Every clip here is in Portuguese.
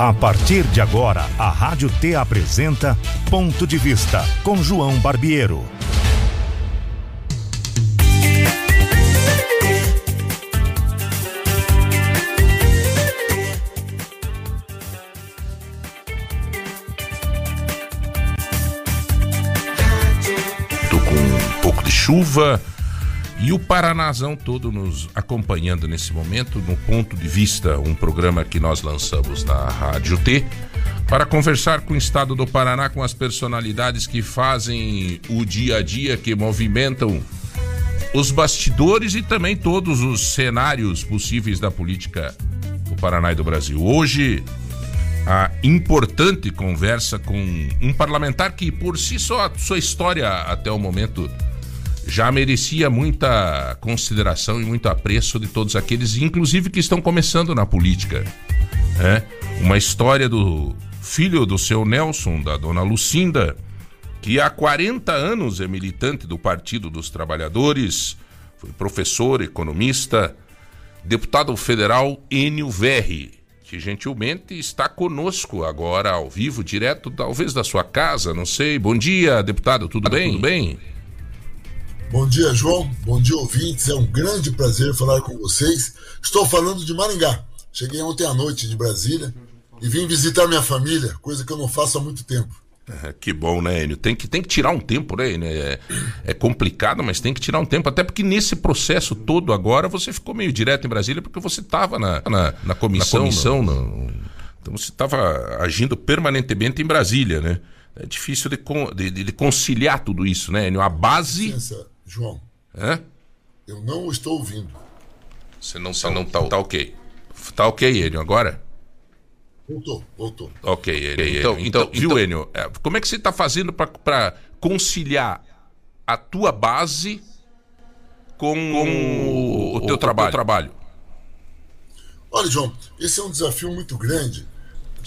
A partir de agora, a Rádio T apresenta Ponto de Vista com João Barbiero. Tô com um pouco de chuva e o Paranazão todo nos acompanhando nesse momento, no Ponto de Vista, um programa que nós lançamos na Rádio T, para conversar com o estado do Paraná, com as personalidades que fazem o dia a dia, que movimentam os bastidores e também todos os cenários possíveis da política do Paraná e do Brasil. Hoje, a importante conversa com um parlamentar que, por si só, sua história até o momento já merecia muita consideração e muito apreço de todos aqueles, inclusive que estão começando na política. É uma história do filho do seu Nelson, da dona Lucinda, que há 40 anos é militante do Partido dos Trabalhadores, foi professor, economista, deputado federal Enio Verri, que gentilmente está conosco agora ao vivo, direto talvez da sua casa, não sei. Bom dia, deputado, tudo bem? Tudo bem? Bom dia, João. Bom dia, ouvintes. É um grande prazer falar com vocês. Estou falando de Maringá. Cheguei ontem à noite de Brasília e vim visitar minha família, coisa que eu não faço há muito tempo. É, que bom, né, Enio? Tem que, tem que tirar um tempo, né, Enio? É, é, complicado, mas tem que tirar um tempo. Até porque nesse processo todo agora você ficou meio direto em Brasília porque você estava na, na, na, comissão. Na comissão no... No... Então você estava agindo permanentemente em Brasília, né? É difícil de, de, de conciliar tudo isso, né, Enio? A base. Licença João. Hã? Eu não estou ouvindo. Você não, tá, não tá, tá ok. Tá ok, Enio, agora? Voltou, voltou. Ok, Enio. Então, então, então, viu, Enio? É, como é que você está fazendo para conciliar a tua base com, com o, o, teu o, trabalho? O teu trabalho? Olha, João, esse é um desafio muito grande,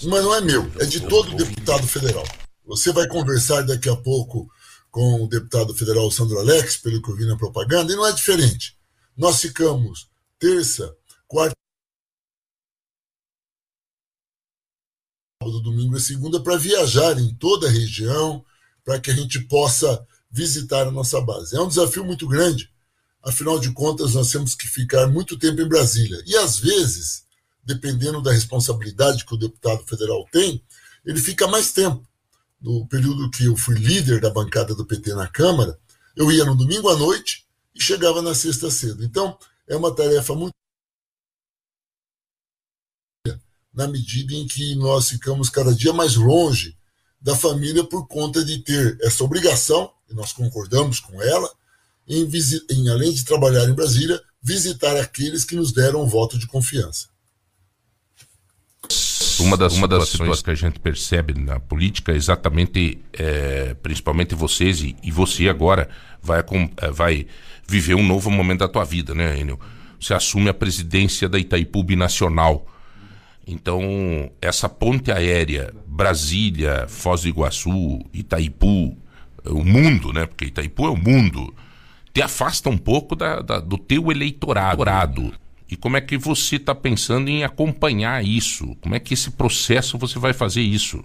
mas não é meu, é de todo deputado federal. Você vai conversar daqui a pouco com o deputado federal Sandro Alex, pelo que eu vi na propaganda, e não é diferente. Nós ficamos terça, quarta, domingo e segunda para viajar em toda a região, para que a gente possa visitar a nossa base. É um desafio muito grande, afinal de contas, nós temos que ficar muito tempo em Brasília. E às vezes, dependendo da responsabilidade que o deputado federal tem, ele fica mais tempo no período que eu fui líder da bancada do PT na Câmara, eu ia no domingo à noite e chegava na sexta cedo. Então, é uma tarefa muito na medida em que nós ficamos cada dia mais longe da família por conta de ter essa obrigação, e nós concordamos com ela, em, em além de trabalhar em Brasília, visitar aqueles que nos deram o voto de confiança. Uma das, uma das situações que a gente percebe na política é exatamente, é, principalmente vocês e, e, você agora vai, é, vai viver um novo momento da tua vida, né, Enio? Você assume a presidência da Itaipu Binacional. Então, essa ponte aérea Brasília, Foz do Iguaçu, Itaipu, o mundo, né? Porque Itaipu é o mundo. Te afasta um pouco da, da do teu eleitorado. E como é que você está pensando em acompanhar isso? Como é que esse processo você vai fazer isso?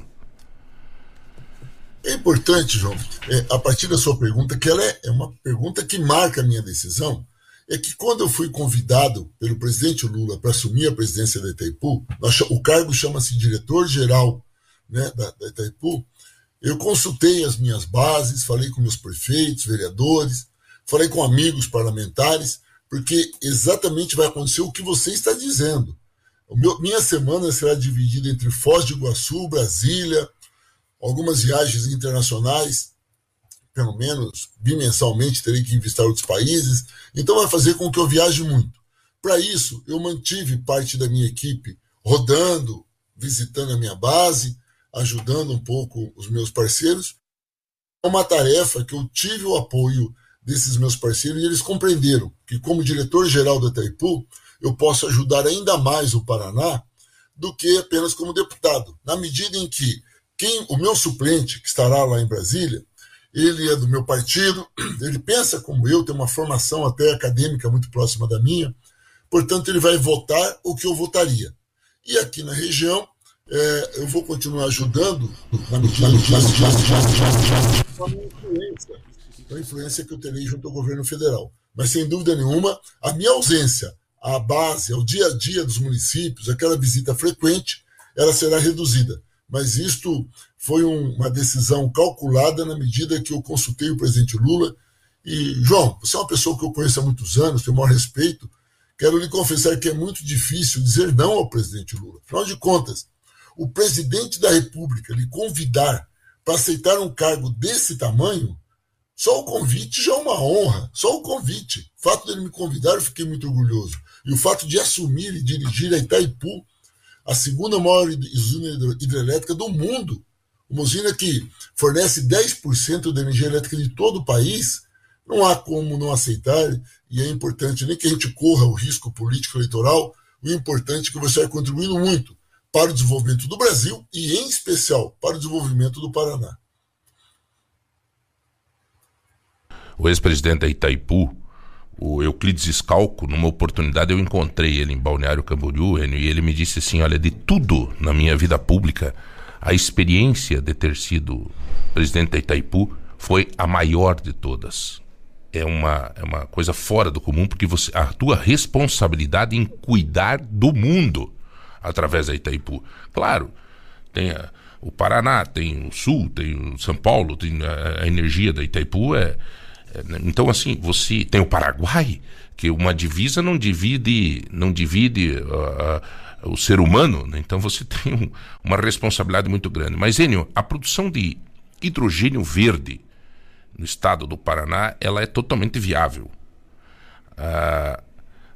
É importante, João, é, a partir da sua pergunta, que ela é, é uma pergunta que marca a minha decisão, é que quando eu fui convidado pelo presidente Lula para assumir a presidência da Itaipu, o cargo chama-se diretor-geral né, da, da Itaipu, eu consultei as minhas bases, falei com meus prefeitos, vereadores, falei com amigos parlamentares, porque exatamente vai acontecer o que você está dizendo. Meu, minha semana será dividida entre Foz do Iguaçu, Brasília, algumas viagens internacionais, pelo menos bimensalmente terei que visitar outros países, então vai fazer com que eu viaje muito. Para isso, eu mantive parte da minha equipe rodando, visitando a minha base, ajudando um pouco os meus parceiros. É uma tarefa que eu tive o apoio desses meus parceiros e eles compreenderam que, como diretor-geral da Itaipu, eu posso ajudar ainda mais o Paraná do que apenas como deputado, na medida em que quem o meu suplente, que estará lá em Brasília, ele é do meu partido, ele pensa como eu, tem uma formação até acadêmica muito próxima da minha, portanto, ele vai votar o que eu votaria. E aqui na região, é, eu vou continuar ajudando na medida a influência que eu terei junto ao governo federal. Mas, sem dúvida nenhuma, a minha ausência à base, ao dia a dia dos municípios, aquela visita frequente, ela será reduzida. Mas isto foi um, uma decisão calculada na medida que eu consultei o presidente Lula. E, João, você é uma pessoa que eu conheço há muitos anos, tenho o maior respeito. Quero lhe confessar que é muito difícil dizer não ao presidente Lula. Afinal de contas, o presidente da República lhe convidar para aceitar um cargo desse tamanho, só o convite já é uma honra, só o convite. O fato dele me convidar, eu fiquei muito orgulhoso. E o fato de assumir e dirigir a Itaipu, a segunda maior usina hidrelétrica do mundo, uma usina que fornece 10% da energia elétrica de todo o país, não há como não aceitar, e é importante nem que a gente corra o risco político eleitoral, o importante é que você vai contribuindo muito para o desenvolvimento do Brasil e, em especial, para o desenvolvimento do Paraná. O ex-presidente da Itaipu, o Euclides Scalco, numa oportunidade eu encontrei ele em Balneário Camboriú e ele me disse assim: Olha, de tudo na minha vida pública, a experiência de ter sido presidente da Itaipu foi a maior de todas. É uma, é uma coisa fora do comum, porque você, a tua responsabilidade em cuidar do mundo através da Itaipu. Claro, tem a, o Paraná, tem o Sul, tem o São Paulo, tem a, a energia da Itaipu. É, então, assim, você tem o Paraguai, que uma divisa não divide, não divide uh, o ser humano, né? então você tem um, uma responsabilidade muito grande. Mas, Enio, a produção de hidrogênio verde no estado do Paraná, ela é totalmente viável. Uh,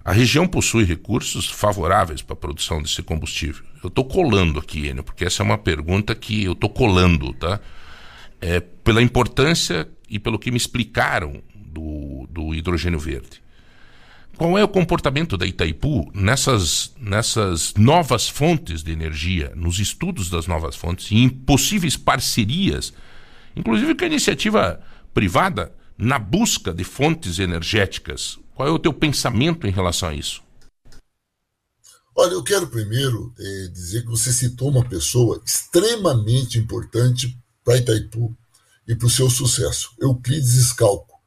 a região possui recursos favoráveis para a produção desse combustível. Eu estou colando aqui, Enio, porque essa é uma pergunta que eu estou colando, tá? É, pela importância e pelo que me explicaram do, do hidrogênio verde. Qual é o comportamento da Itaipu nessas, nessas novas fontes de energia, nos estudos das novas fontes e em possíveis parcerias, inclusive com a iniciativa privada, na busca de fontes energéticas qual é o teu pensamento em relação a isso? Olha, eu quero primeiro é, dizer que você citou uma pessoa extremamente importante para Itaipu e para o seu sucesso, Euclides Scalco.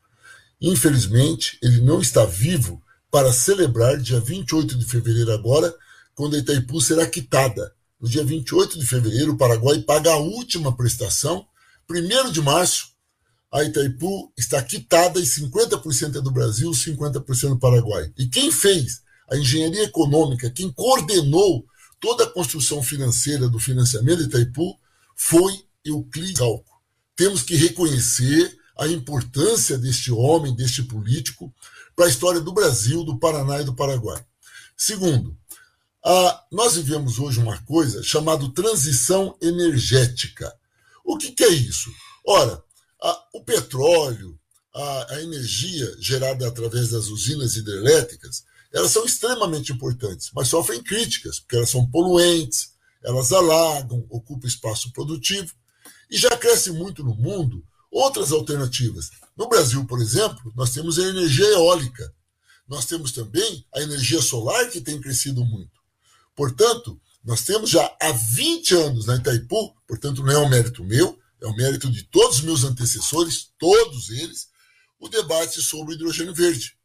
Infelizmente, ele não está vivo para celebrar dia 28 de fevereiro agora, quando a Itaipu será quitada. No dia 28 de fevereiro, o Paraguai paga a última prestação. 1 de março, a Itaipu está quitada e 50% é do Brasil, 50% do Paraguai. E quem fez a engenharia econômica, quem coordenou toda a construção financeira do financiamento de Itaipu foi Euclides Galco. Temos que reconhecer a importância deste homem, deste político, para a história do Brasil, do Paraná e do Paraguai. Segundo, a, nós vivemos hoje uma coisa chamada transição energética. O que, que é isso? Ora, o petróleo, a, a energia gerada através das usinas hidrelétricas, elas são extremamente importantes, mas sofrem críticas, porque elas são poluentes, elas alagam, ocupam espaço produtivo, e já cresce muito no mundo outras alternativas. No Brasil, por exemplo, nós temos a energia eólica, nós temos também a energia solar, que tem crescido muito. Portanto, nós temos já há 20 anos na Itaipu, portanto, não é um mérito meu, é o mérito de todos os meus antecessores, todos eles, o debate sobre o hidrogênio verde.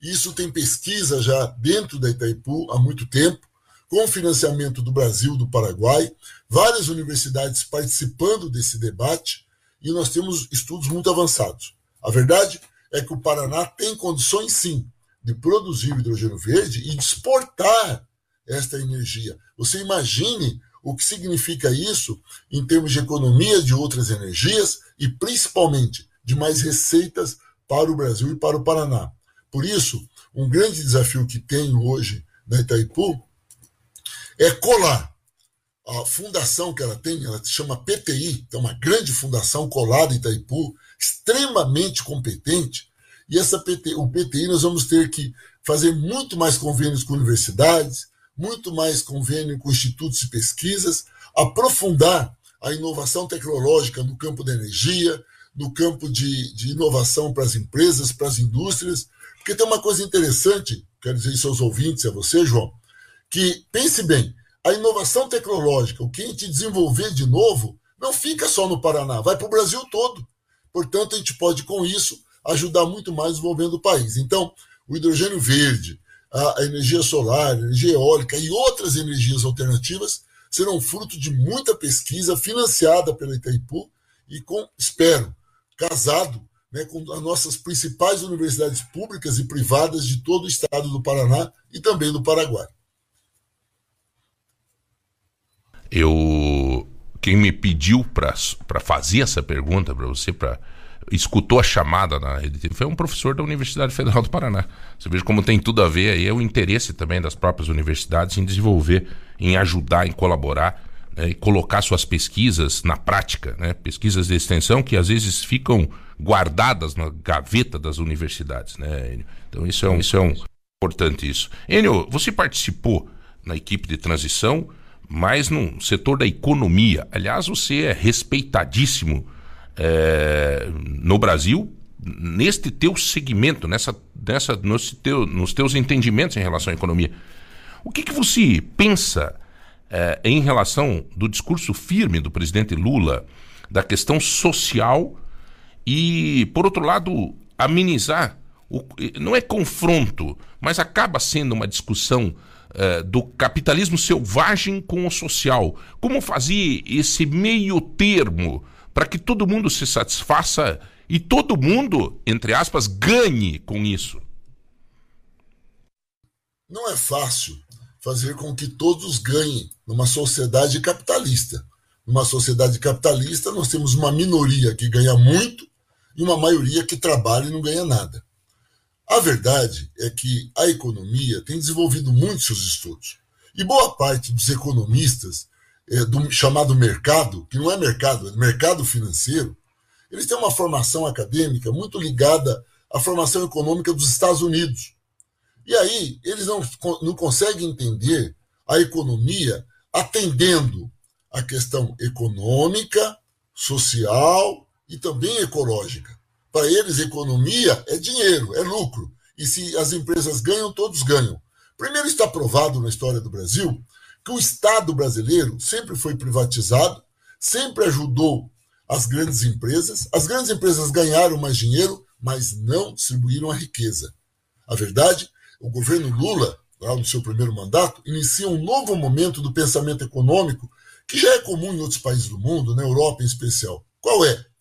Isso tem pesquisa já dentro da Itaipu há muito tempo, com financiamento do Brasil, do Paraguai, várias universidades participando desse debate, e nós temos estudos muito avançados. A verdade é que o Paraná tem condições, sim, de produzir hidrogênio verde e de exportar esta energia. Você imagine o que significa isso em termos de economia de outras energias e principalmente de mais receitas para o Brasil e para o Paraná. Por isso, um grande desafio que tenho hoje na Itaipu é colar. A fundação que ela tem, ela se chama PTI, é uma grande fundação colada em Itaipu, extremamente competente, e essa PT, o PTI nós vamos ter que fazer muito mais convênios com universidades, muito mais convênio com institutos de pesquisas, aprofundar a inovação tecnológica no campo da energia, no campo de, de inovação para as empresas, para as indústrias, porque tem uma coisa interessante, quero dizer isso aos ouvintes, a você, João, que pense bem, a inovação tecnológica, o que a gente desenvolver de novo, não fica só no Paraná, vai para o Brasil todo. Portanto, a gente pode, com isso, ajudar muito mais desenvolvendo o país. Então, o hidrogênio verde, a energia solar, a energia eólica e outras energias alternativas serão fruto de muita pesquisa financiada pela Itaipu e com, espero, casado né, com as nossas principais universidades públicas e privadas de todo o estado do Paraná e também do Paraguai. Eu quem me pediu para fazer essa pergunta para você, para escutou a chamada na rede foi um professor da Universidade Federal do Paraná. Você veja como tem tudo a ver aí, é o interesse também das próprias universidades em desenvolver, em ajudar, em colaborar né, e colocar suas pesquisas na prática, né, pesquisas de extensão que às vezes ficam guardadas na gaveta das universidades. Né? Então isso é, um, isso é um importante isso. Enio, você participou na equipe de transição, mas no setor da economia. Aliás, você é respeitadíssimo é, no Brasil neste teu segmento, nessa, nessa, nos, teu, nos teus entendimentos em relação à economia. O que, que você pensa é, em relação do discurso firme do presidente Lula da questão social e, por outro lado, amenizar o, não é confronto, mas acaba sendo uma discussão é, do capitalismo selvagem com o social. Como fazer esse meio termo para que todo mundo se satisfaça e todo mundo, entre aspas, ganhe com isso? Não é fácil fazer com que todos ganhem numa sociedade capitalista. Numa sociedade capitalista, nós temos uma minoria que ganha muito e uma maioria que trabalha e não ganha nada. A verdade é que a economia tem desenvolvido muito seus estudos. E boa parte dos economistas é, do chamado mercado, que não é mercado, é mercado financeiro, eles têm uma formação acadêmica muito ligada à formação econômica dos Estados Unidos. E aí, eles não, não conseguem entender a economia atendendo a questão econômica, social e também ecológica. Para eles, economia é dinheiro, é lucro. E se as empresas ganham, todos ganham. Primeiro, está provado na história do Brasil que o Estado brasileiro sempre foi privatizado, sempre ajudou as grandes empresas. As grandes empresas ganharam mais dinheiro, mas não distribuíram a riqueza. A verdade, o governo Lula, lá no seu primeiro mandato, inicia um novo momento do pensamento econômico que já é comum em outros países do mundo, na Europa em especial. Qual é?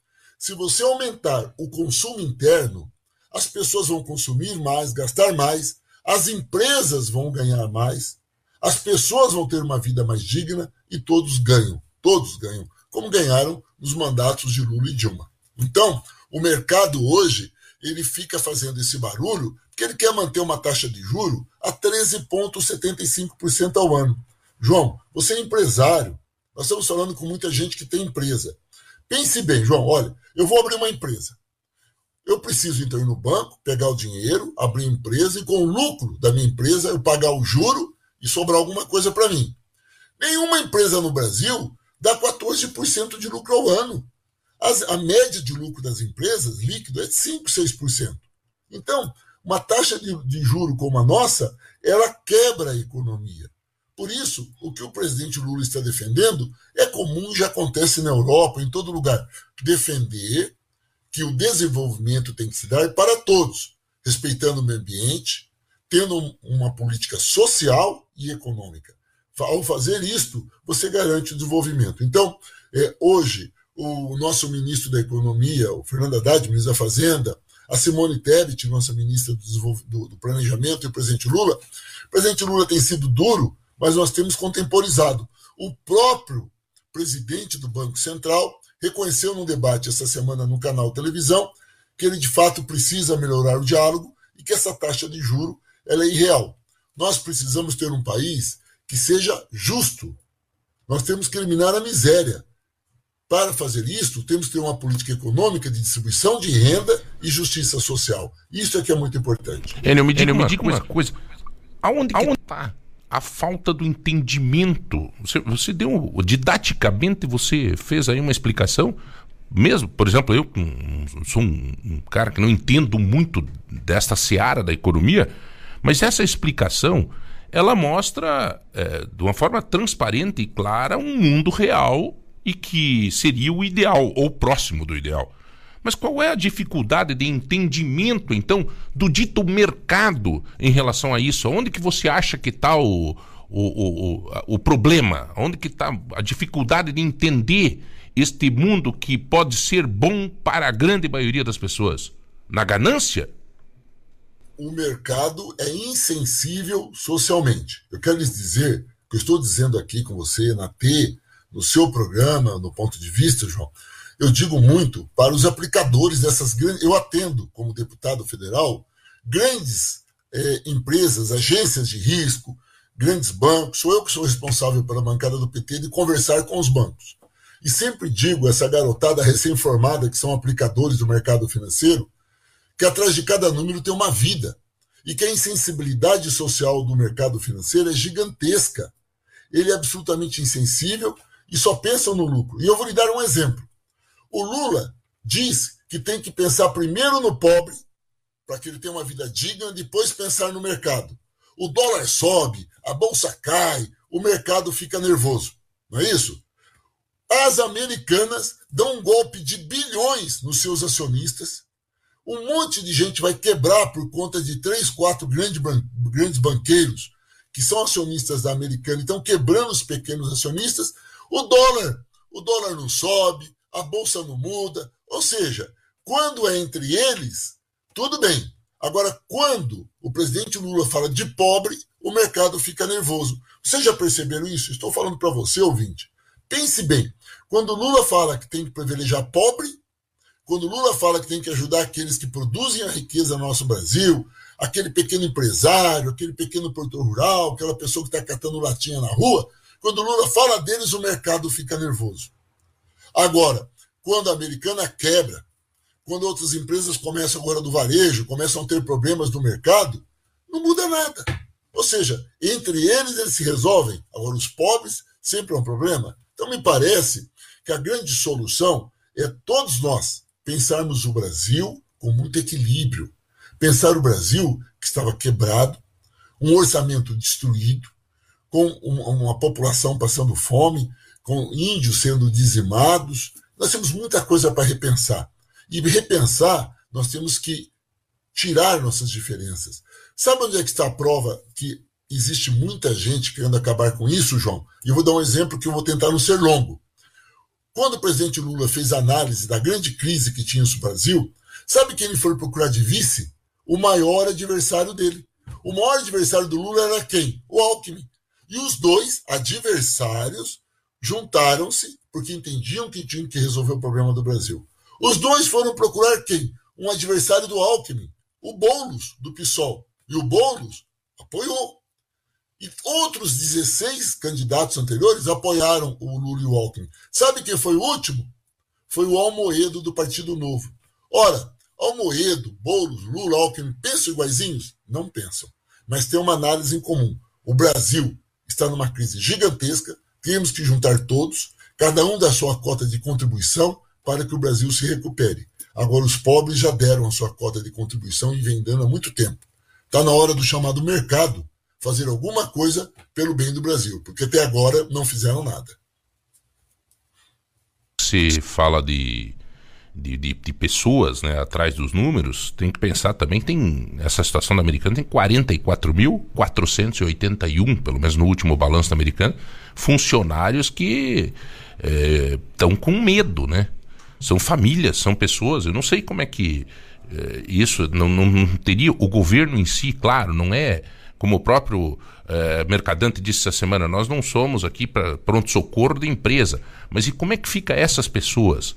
Se você aumentar o consumo interno, as pessoas vão consumir mais, gastar mais, as empresas vão ganhar mais, as pessoas vão ter uma vida mais digna e todos ganham. Todos ganham, como ganharam nos mandatos de Lula e Dilma. Então, o mercado hoje ele fica fazendo esse barulho porque ele quer manter uma taxa de juro a 13,75% ao ano. João, você é empresário. Nós estamos falando com muita gente que tem empresa. Pense bem, João, olha, eu vou abrir uma empresa. Eu preciso então ir no banco, pegar o dinheiro, abrir empresa e com o lucro da minha empresa eu pagar o juro e sobrar alguma coisa para mim. Nenhuma empresa no Brasil dá 14% de lucro ao ano. As, a média de lucro das empresas, líquido, é de 5%, 6%. Então, uma taxa de, de juro como a nossa, ela quebra a economia. Por isso, o que o presidente Lula está defendendo é comum, já acontece na Europa, em todo lugar. Defender que o desenvolvimento tem que se dar para todos, respeitando o meio ambiente, tendo uma política social e econômica. Ao fazer isto, você garante o desenvolvimento. Então, é, hoje, o nosso ministro da Economia, o Fernando Haddad, ministro da Fazenda, a Simone Tebet, nossa ministra do, do, do Planejamento, e o presidente Lula. O presidente Lula tem sido duro, mas nós temos contemporizado. O próprio presidente do Banco Central reconheceu num debate essa semana no canal televisão que ele de fato precisa melhorar o diálogo e que essa taxa de juro ela é irreal. Nós precisamos ter um país que seja justo. Nós temos que eliminar a miséria. Para fazer isso, temos que ter uma política econômica de distribuição de renda e justiça social. Isso é que é muito importante. Enio, me diga, Enio, me diga uma, coisa. Aonde está a falta do entendimento? Você, você deu, didaticamente, você fez aí uma explicação mesmo, por exemplo, eu sou um, um, cara que não entendo muito desta seara da economia, mas essa explicação ela mostra é, de uma forma transparente e clara um mundo real e que seria o ideal, ou próximo do ideal. Mas qual é a dificuldade de entendimento, então, do dito mercado em relação a isso? Onde que você acha que está o, o, o, o, problema? Onde que está a dificuldade de entender este mundo que pode ser bom para a grande maioria das pessoas? Na ganância? O mercado é insensível socialmente. Eu quero lhes dizer, que eu estou dizendo aqui com você na T, no seu programa, no ponto de vista, João, eu digo muito para os aplicadores dessas grandes. Eu atendo, como deputado federal, grandes é, empresas, agências de risco, grandes bancos. Sou eu que sou responsável pela bancada do PT de conversar com os bancos. E sempre digo essa garotada recém-formada, que são aplicadores do mercado financeiro, que atrás de cada número tem uma vida. E que a insensibilidade social do mercado financeiro é gigantesca. Ele é absolutamente insensível e só pensa no lucro. E eu vou lhe dar um exemplo. O Lula diz que tem que pensar primeiro no pobre, para que ele tenha uma vida digna, depois pensar no mercado. O dólar sobe, a bolsa cai, o mercado fica nervoso. Não é isso? As americanas dão um golpe de bilhões nos seus acionistas. Um monte de gente vai quebrar por conta de três, quatro grandes, grandes banqueiros que são acionistas da americana e estão quebrando os pequenos acionistas. O dólar, o dólar não sobe, a bolsa não muda. Ou seja, quando é entre eles, tudo bem. Agora, quando o presidente Lula fala de pobre, o mercado fica nervoso. Vocês já perceberam isso? Estou falando para você, ouvinte. Pense bem. Quando Lula fala que tem que privilegiar pobre, quando Lula fala que tem que ajudar aqueles que produzem a riqueza no nosso Brasil, aquele pequeno empresário, aquele pequeno produtor rural, aquela pessoa que está catando latinha na rua, quando Lula fala deles, o mercado fica nervoso. Agora, quando a americana quebra, quando outras empresas começam agora do varejo, começam a ter problemas no mercado, não muda nada. Ou seja, entre eles eles se resolvem. Agora, os pobres sempre é um problema. Então, me parece que a grande solução é todos nós pensarmos o Brasil com muito equilíbrio. Pensar o Brasil que estava quebrado, um orçamento destruído, com uma população passando fome, com índios sendo dizimados. Nós temos muita coisa para repensar. E repensar, nós temos que tirar nossas diferenças. Sabe onde é que está a prova que existe muita gente querendo acabar com isso, João? E eu vou dar um exemplo que eu vou tentar não ser longo. Quando o presidente Lula fez análise da grande crise que tinha no Brasil, sabe quem ele foi procurar de vice? O maior adversário dele. O maior adversário do Lula era quem? O Alckmin. E os dois adversários juntaram-se porque entendiam que tinham que resolver o problema do Brasil. Os dois foram procurar quem? Um adversário do Alckmin, o Boulos, do PSOL. E o Boulos apoiou. E outros 16 candidatos anteriores apoiaram o Lula e o Alckmin. Sabe quem foi o último? Foi o Almoedo, do Partido Novo. Ora, Almoedo, Boulos, Lula, Alckmin pensam iguaizinhos? Não pensam. Mas tem uma análise em comum. O Brasil está numa crise gigantesca, temos que juntar todos, cada um da sua cota de contribuição para que o Brasil se recupere. Agora, os pobres já deram a sua cota de contribuição e vem dando há muito tempo. Está na hora do chamado mercado fazer alguma coisa pelo bem do Brasil, porque até agora não fizeram nada. Se fala de de, de, de, pessoas né, atrás dos números, tem que pensar também tem essa situação da americana tem 44.481, pelo menos no último balanço da americana, funcionários que estão é, com medo, né? São famílias, são pessoas. Eu não sei como é que é, isso não, não, não, teria o governo em si, claro, não é como o próprio é, Mercadante disse essa semana, nós não somos aqui para pronto socorro de empresa, mas e como é que fica essas pessoas?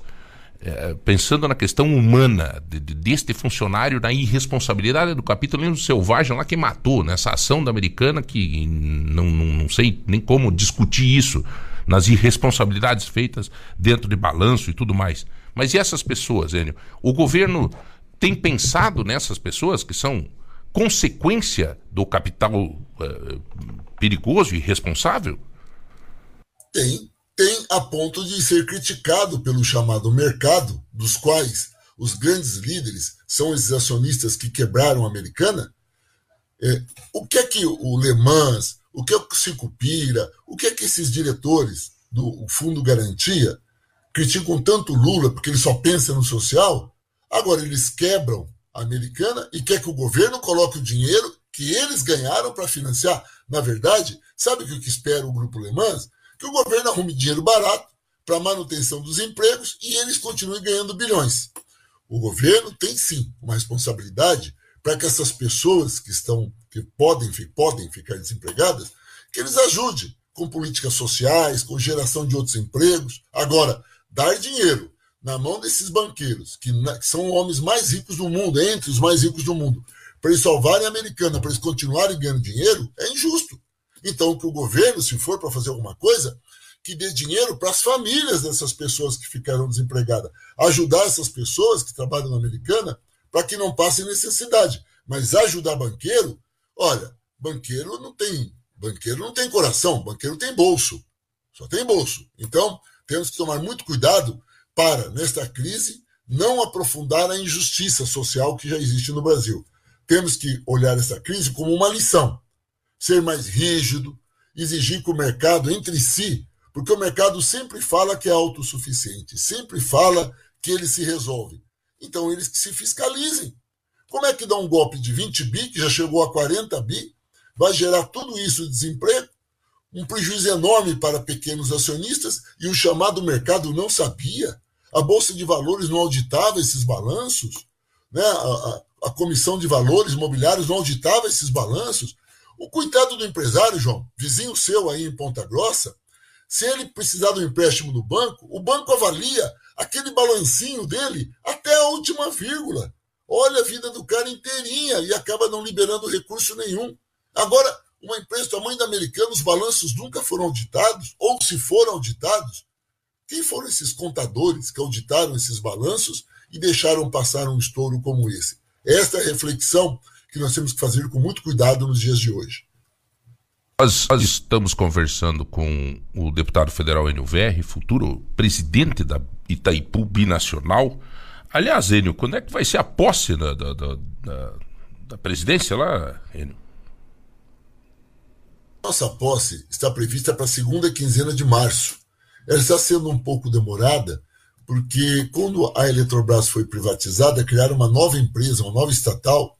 É, pensando na questão humana de, de, deste funcionário, na irresponsabilidade do capitalismo selvagem lá que matou, nessa ação da americana que não, não, não sei nem como discutir isso, nas irresponsabilidades feitas dentro de balanço e tudo mais. Mas e essas pessoas, Enio? O governo tem pensado nessas pessoas que são consequência do capital uh, perigoso e irresponsável? Tem, tem a ponto de ser criticado pelo chamado mercado, dos quais os grandes líderes são esses acionistas que quebraram a americana, É, o que é que o Le Mans, o que é que o Cicupira, o que é que esses diretores do Fundo Garantia criticam tanto Lula porque ele só pensa no social? Agora eles quebram a americana e quer que o governo coloque o dinheiro que eles ganharam para financiar. Na verdade, sabe o que espera o Grupo Le Mans? Que o governo arrume dinheiro barato para manutenção dos empregos e eles continuem ganhando bilhões. O governo tem sim uma responsabilidade para que essas pessoas que estão que podem, podem ficar desempregadas, que eles ajudem com políticas sociais, com geração de outros empregos. Agora, dar dinheiro na mão desses banqueiros, que, são homens mais ricos do mundo, entre os mais ricos do mundo, para eles salvarem a americana, para eles continuarem ganhando dinheiro, é injusto. Então, que o governo, se for para fazer alguma coisa, que dê dinheiro para as famílias dessas pessoas que ficaram desempregadas. Ajudar essas pessoas que trabalham na americana para que não passem necessidade. Mas ajudar banqueiro, olha, banqueiro não tem, banqueiro não tem coração, banqueiro tem bolso. Só tem bolso. Então, temos que tomar muito cuidado para, nesta crise, não aprofundar a injustiça social que já existe no Brasil. Temos que olhar essa crise como uma lição. Ser mais rígido, exigir que o mercado entre si porque o mercado sempre fala que é autossuficiente, sempre fala que ele se resolve. Então eles que se fiscalizem. Como é que dá um golpe de 20 bi, que já chegou a 40 bi, vai gerar tudo isso de desemprego, um prejuízo enorme para pequenos acionistas e o chamado mercado não sabia? A Bolsa de Valores não auditava esses balanços? Né? A, a, a Comissão de Valores Mobiliários não auditava esses balanços? O coitado do empresário, João, vizinho seu aí em Ponta Grossa, se ele precisar de um empréstimo no banco, o banco avalia aquele balancinho dele até a última vírgula. Olha a vida do cara inteirinha e acaba não liberando recurso nenhum. Agora, uma empresa do tamanho da americana, os balanços nunca foram auditados, ou se foram auditados, quem foram esses contadores que auditaram esses balanços e deixaram passar um estouro como esse? Esta é reflexão que nós temos que fazer com muito cuidado nos dias de hoje. Nós, nós, estamos conversando com o deputado federal Enio Verri, futuro presidente da Itaipu Binacional. Aliás, Enio, quando é que vai ser a posse da, da, da, da presidência lá, Enio? Nossa posse está prevista para a segunda quinzena de março. Ela está sendo um pouco demorada, porque quando a Eletrobras foi privatizada, criaram uma nova empresa, uma nova estatal,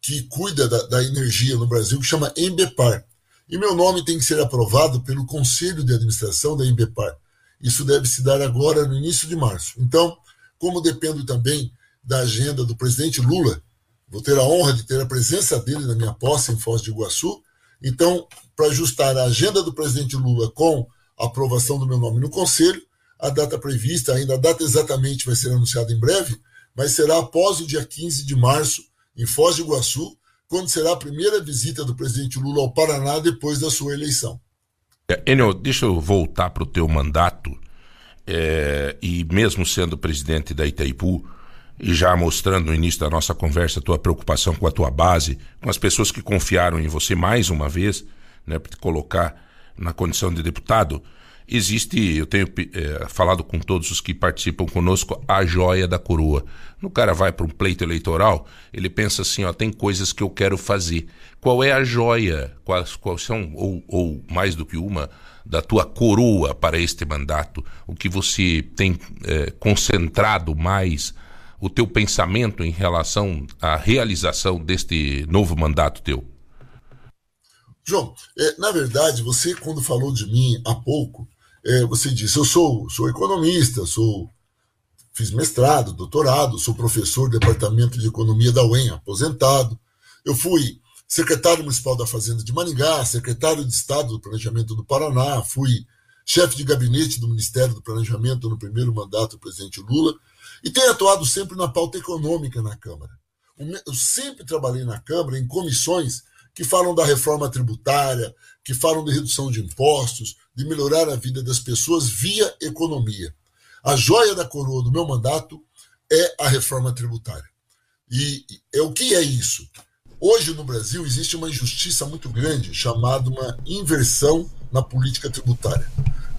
que cuida da, da energia no Brasil, que chama Embepar e meu nome tem que ser aprovado pelo Conselho de Administração da Embepar. Isso deve se dar agora no início de março. Então, como dependo também da agenda do presidente Lula, vou ter a honra de ter a presença dele na minha posse em Foz de Iguaçu. Então, para ajustar a agenda do presidente Lula com a aprovação do meu nome no Conselho, a data prevista, ainda a data exatamente vai ser anunciada em breve, mas será após o dia 15 de março, em Foz de Iguaçu, quando será a primeira visita do presidente Lula ao Paraná depois da sua eleição. É, Enio, deixa eu voltar para o teu mandato. É, e mesmo sendo presidente da Itaipu, e já mostrando no início da nossa conversa a tua preocupação com a tua base, com as pessoas que confiaram em você mais uma vez, né, para te colocar na condição de deputado, existe, eu tenho é, falado com todos os que participam conosco, a joia da coroa. No cara vai para um pleito eleitoral, ele pensa assim, ó, tem coisas que eu quero fazer. Qual é a joia? Quais, quais são, ou, ou mais do que uma, da tua coroa para este mandato? O que você tem é, concentrado mais o teu pensamento em relação à realização deste novo mandato teu? João, é, na verdade, você, quando falou de mim há pouco, é, você disse, eu sou, sou economista, sou fiz mestrado, doutorado, sou professor do Departamento de Economia da UEM, aposentado. Eu fui secretário municipal da Fazenda de Maringá, secretário de Estado do Planejamento do Paraná, fui chefe de gabinete do Ministério do Planejamento no primeiro mandato do presidente Lula e tenho atuado sempre na pauta econômica na Câmara. Eu sempre trabalhei na Câmara em comissões que falam da reforma tributária, que falam de redução de impostos, de melhorar a vida das pessoas via economia. A joia da coroa do meu mandato é a reforma tributária. E é o que é isso? Hoje no Brasil existe uma injustiça muito grande chamada uma inversão na política tributária.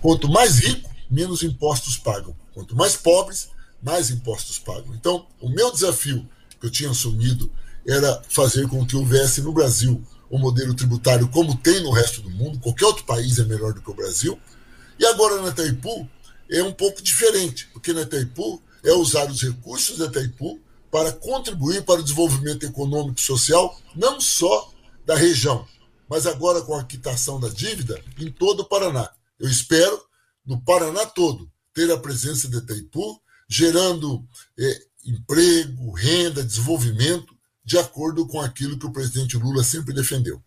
Quanto mais rico, menos impostos pagam. Quanto mais pobres, mais impostos pagam. Então, o meu desafio que eu tinha assumido era fazer com que houvesse no Brasil um modelo tributário como tem no resto do mundo, qualquer outro país é melhor do que o Brasil. E agora na Itaipu é um pouco diferente, porque na Itaipu é usar os recursos da Itaipu para contribuir para o desenvolvimento econômico e social, não só da região, mas agora com a quitação da dívida em todo o Paraná. Eu espero, no Paraná todo, ter a presença da Itaipu, gerando é, emprego, renda, desenvolvimento, de acordo com aquilo que o presidente Lula sempre defendeu.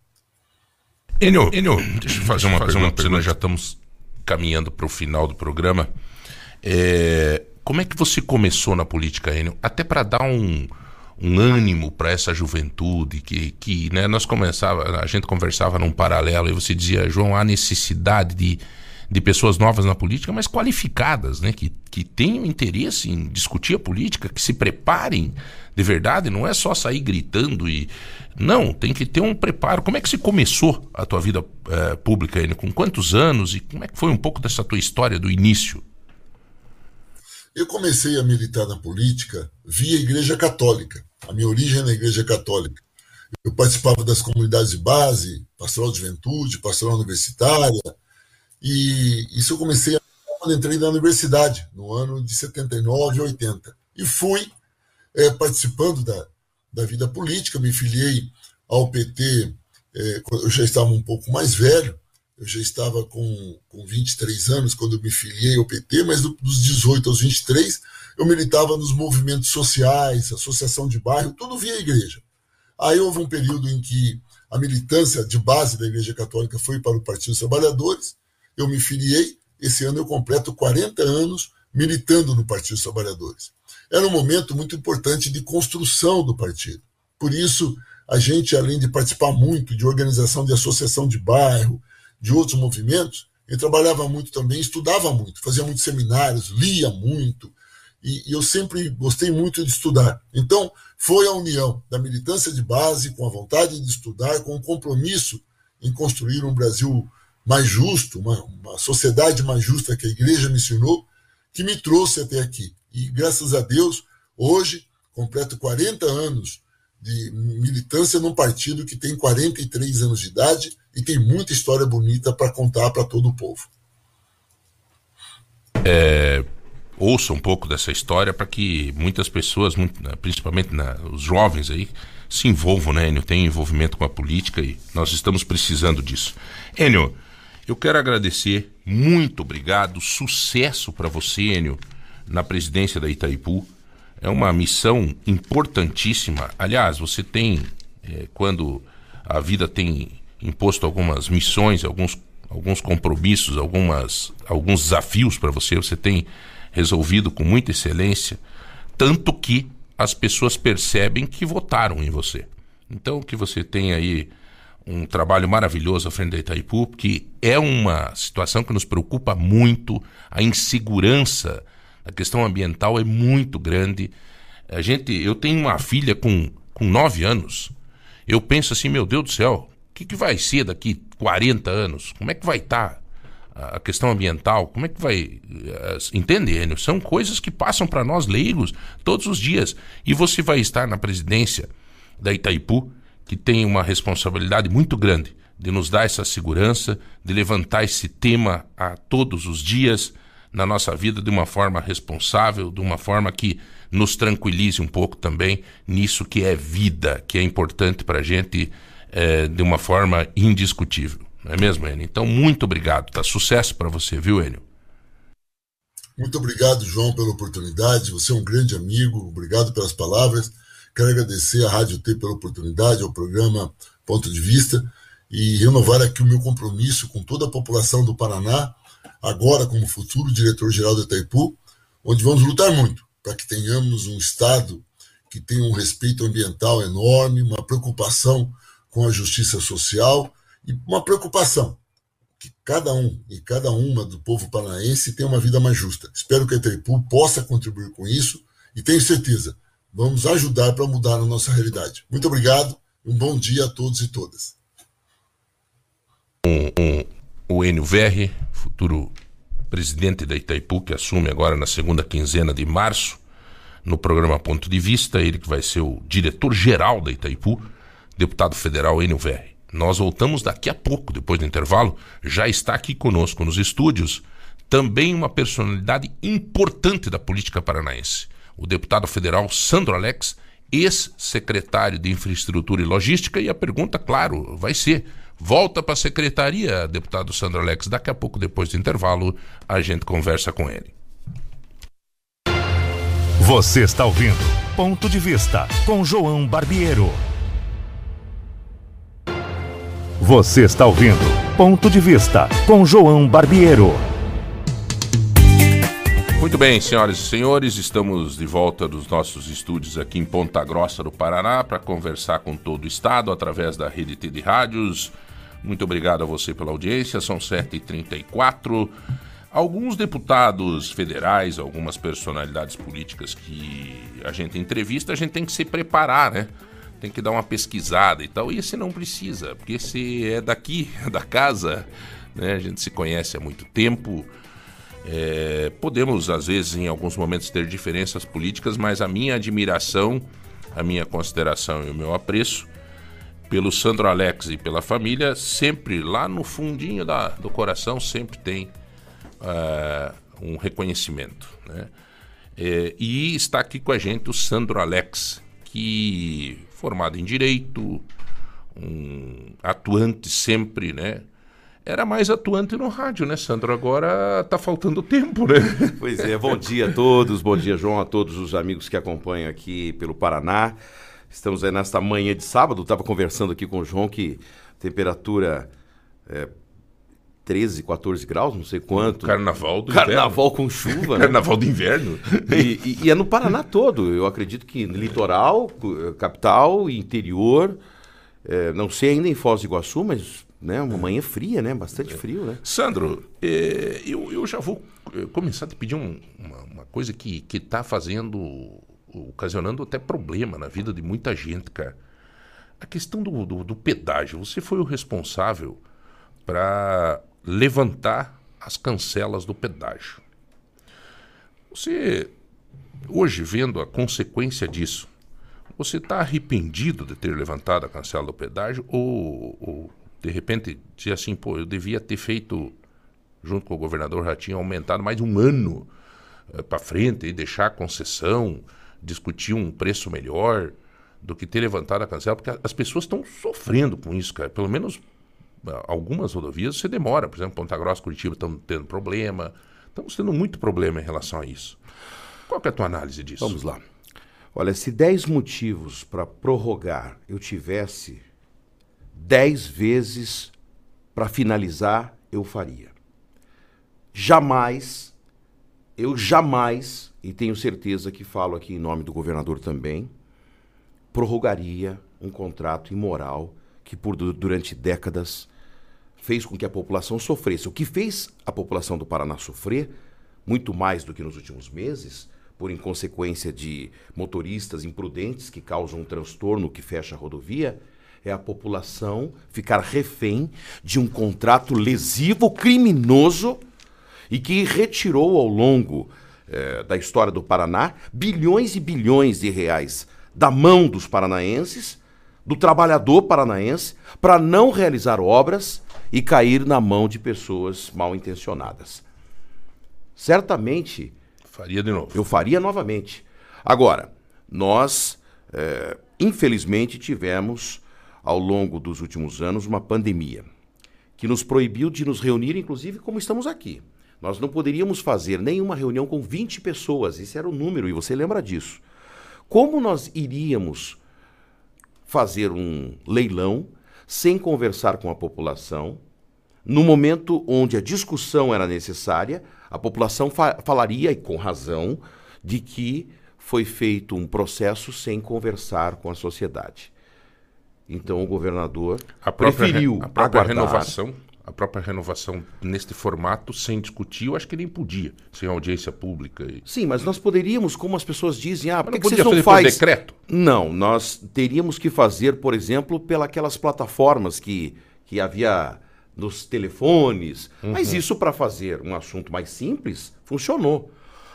Enio, Enio deixa eu fazer uma, fazer uma pergunta, nós já estamos caminhando para o final do programa. É, como é que você começou na política, Enio? Até para dar um, um ânimo para essa juventude que, que né, nós começava, a gente conversava num paralelo e você dizia, João, há necessidade de, de pessoas novas na política, mas qualificadas, né, que, que tenham interesse em discutir a política, que se preparem de verdade, não é só sair gritando e não, tem que ter um preparo. Como é que se começou a tua vida é, pública, Enio? Com quantos anos e como é que foi um pouco dessa tua história do início? Eu comecei a militar na política via Igreja Católica. A minha origem é na Igreja Católica. Eu participava das comunidades de base, pastoral de juventude, pastoral universitária, e isso eu comecei quando entrei na universidade, no ano de 79 e 80. E fui é, participando da, da vida política, me filiei ao PT, é, eu já estava um pouco mais velho, eu já estava com, com 23 anos quando eu me filiei ao PT, mas do, dos 18 aos 23 eu militava nos movimentos sociais, associação de bairro, tudo via igreja. Aí houve um período em que a militância de base da Igreja Católica foi para o Partido dos Trabalhadores, eu me filiei, esse ano eu completo 40 anos militando no Partido dos Trabalhadores. Era um momento muito importante de construção do partido. Por isso, a gente, além de participar muito de organização de associação de bairro, de outros movimentos, ele trabalhava muito também, estudava muito, fazia muitos seminários, lia muito, e, e, eu sempre gostei muito de estudar. Então, foi a união da militância de base com a vontade de estudar, com o compromisso em construir um Brasil mais justo, uma, uma sociedade mais justa que a igreja me ensinou, que me trouxe até aqui. E graças a Deus, hoje, completo 40 anos de militância num partido que tem 43 anos de idade e tem muita história bonita para contar para todo o povo. É, ouça um pouco dessa história para que muitas pessoas, né, principalmente né, os jovens aí, se envolvam, né, Enio? Tem envolvimento com a política e nós estamos precisando disso. Enio, eu quero agradecer, muito obrigado, sucesso para você, Enio, na presidência da Itaipu. É uma missão importantíssima. Aliás, você tem, é, quando a vida tem imposto algumas missões, alguns, alguns compromissos, algumas, alguns desafios para você, você tem resolvido com muita excelência, tanto que as pessoas percebem que votaram em você. Então, que você tem aí um trabalho maravilhoso à frente da Itaipu, que é uma situação que nos preocupa muito, a insegurança a questão ambiental é muito grande. A gente, eu tenho uma filha com, com 9 anos. Eu penso assim, meu Deus do céu, o que, que vai ser daqui 40 anos? Como é que vai estar tá a questão ambiental? Como é que vai. Eh, entende, Enio? São coisas que passam para nós leigos todos os dias. E você vai estar na presidência da Itaipu, que tem uma responsabilidade muito grande de nos dar essa segurança, de levantar esse tema a todos os dias na nossa vida de uma forma responsável, de uma forma que nos tranquilize um pouco também nisso que é vida, que é importante para a gente é, de uma forma indiscutível. Não é mesmo, Enio? Então, muito obrigado. Tá sucesso para você, viu, Enio? Muito obrigado, João, pela oportunidade. Você é um grande amigo. Obrigado pelas palavras. Quero agradecer à Rádio T pela oportunidade, ao programa Ponto de Vista, e renovar aqui o meu compromisso com toda a população do Paraná agora como futuro diretor-geral da Itaipu, onde vamos lutar muito para que tenhamos um Estado que tenha um respeito ambiental enorme, uma preocupação com a justiça social e uma preocupação que cada um e cada uma do povo paranaense tenha uma vida mais justa. Espero que a Itaipu possa contribuir com isso e tenho certeza, vamos ajudar para mudar a nossa realidade. Muito obrigado um bom dia a todos e todas. O Verri, futuro presidente da Itaipu, que assume agora na segunda quinzena de março, no programa Ponto de Vista, ele que vai ser o diretor-geral da Itaipu, deputado federal Enio Verri. Nós voltamos daqui a pouco, depois do intervalo, já está aqui conosco nos estúdios também uma personalidade importante da política paranaense, o deputado federal Sandro Alex, ex-secretário de Infraestrutura e Logística, e a pergunta, claro, vai ser: volta para a secretaria, deputado Sandro Alex. Daqui a pouco, depois do intervalo, a gente conversa com ele. Você está ouvindo Ponto de Vista com João Barbiero. Você está ouvindo Ponto de Vista com João Barbiero. Muito bem, senhoras e senhores, estamos de volta dos nossos estúdios aqui em Ponta Grossa do Paraná para conversar com todo o estado através da rede de rádios. Muito obrigado a você pela audiência, são 7h34. Alguns deputados federais, algumas personalidades políticas que a gente entrevista, a gente tem que se preparar, né? Tem que dar uma pesquisada e tal. E esse não precisa, porque esse é daqui, da casa, né? A gente se conhece há muito tempo. É, podemos, às vezes, em alguns momentos, ter diferenças políticas, mas a minha admiração, a minha consideração e o meu apreço pelo Sandro Alex e pela família, sempre lá no fundinho da, do coração, sempre tem uh, um reconhecimento. Né? É, e está aqui com a gente o Sandro Alex, que formado em Direito, um atuante sempre, né? Era mais atuante no rádio, né, Sandro? Agora está faltando tempo, né? Pois é, bom dia a todos, bom dia, João, a todos os amigos que acompanham aqui pelo Paraná. Estamos aí nesta manhã de sábado, estava conversando aqui com o João que temperatura é, 13, 14 graus, não sei quanto. Carnaval do Carnaval inverno. com chuva, né? Carnaval do inverno. E, e, e, é no Paraná todo. Eu acredito que litoral, capital, interior. É, não sei ainda em Foz do Iguaçu, mas né, uma manhã fria, né? Bastante frio, né? Sandro, é, eu, eu já vou começar a te pedir um, uma, uma, coisa que está fazendo, ocasionando até problema na vida de muita gente, cara. A questão do, do, do pedágio. Você foi o responsável para levantar as cancelas do pedágio. Você, hoje, vendo a consequência disso, você está arrependido de ter levantado a cancela do pedágio ou, ou, de repente, dizer assim, pô, eu devia ter feito, junto com o governador Ratinho, aumentado mais um ano eh, para frente e deixar a concessão, discutir um preço melhor do que ter levantado a cancela, porque as pessoas estão sofrendo com isso, cara. Pelo menos algumas rodovias você demora, por exemplo, Ponta Grossa, Curitiba estão tendo problema. Estamos tendo muito problema em relação a isso. Qual é a tua análise disso? Vamos lá. Olha, se 10 motivos para prorrogar eu tivesse, 10 vezes para finalizar eu faria. Jamais, eu jamais, e tenho certeza que falo aqui em nome do governador também, prorrogaria um contrato imoral que por durante décadas fez com que a população sofresse. O que fez a população do Paraná sofrer, muito mais do que nos últimos meses, por inconsequência de motoristas imprudentes que causam um transtorno que fecha a rodovia, é a população ficar refém de um contrato lesivo, criminoso e que retirou ao longo eh, da história do Paraná bilhões e bilhões de reais da mão dos paranaenses, do trabalhador paranaense, para não realizar obras e cair na mão de pessoas mal intencionadas. Certamente. Faria de novo. Eu faria novamente. Agora, nós, é, infelizmente, tivemos, ao longo dos últimos anos, uma pandemia que nos proibiu de nos reunir, inclusive como estamos aqui. Nós não poderíamos fazer nenhuma reunião com 20 pessoas, esse era o número, e você lembra disso. Como nós iríamos fazer um leilão sem conversar com a população. No momento onde a discussão era necessária, a população fa falaria, e com razão, de que foi feito um processo sem conversar com a sociedade. Então o governador a preferiu a própria aguardar. renovação a própria renovação neste formato sem discutir, eu acho que nem podia, sem audiência pública. E... Sim, mas nós poderíamos, como as pessoas dizem, ah, por que, que vocês não faz decreto? Não, nós teríamos que fazer, por exemplo, pelas plataformas que, que havia nos telefones. Uhum. Mas isso para fazer um assunto mais simples funcionou.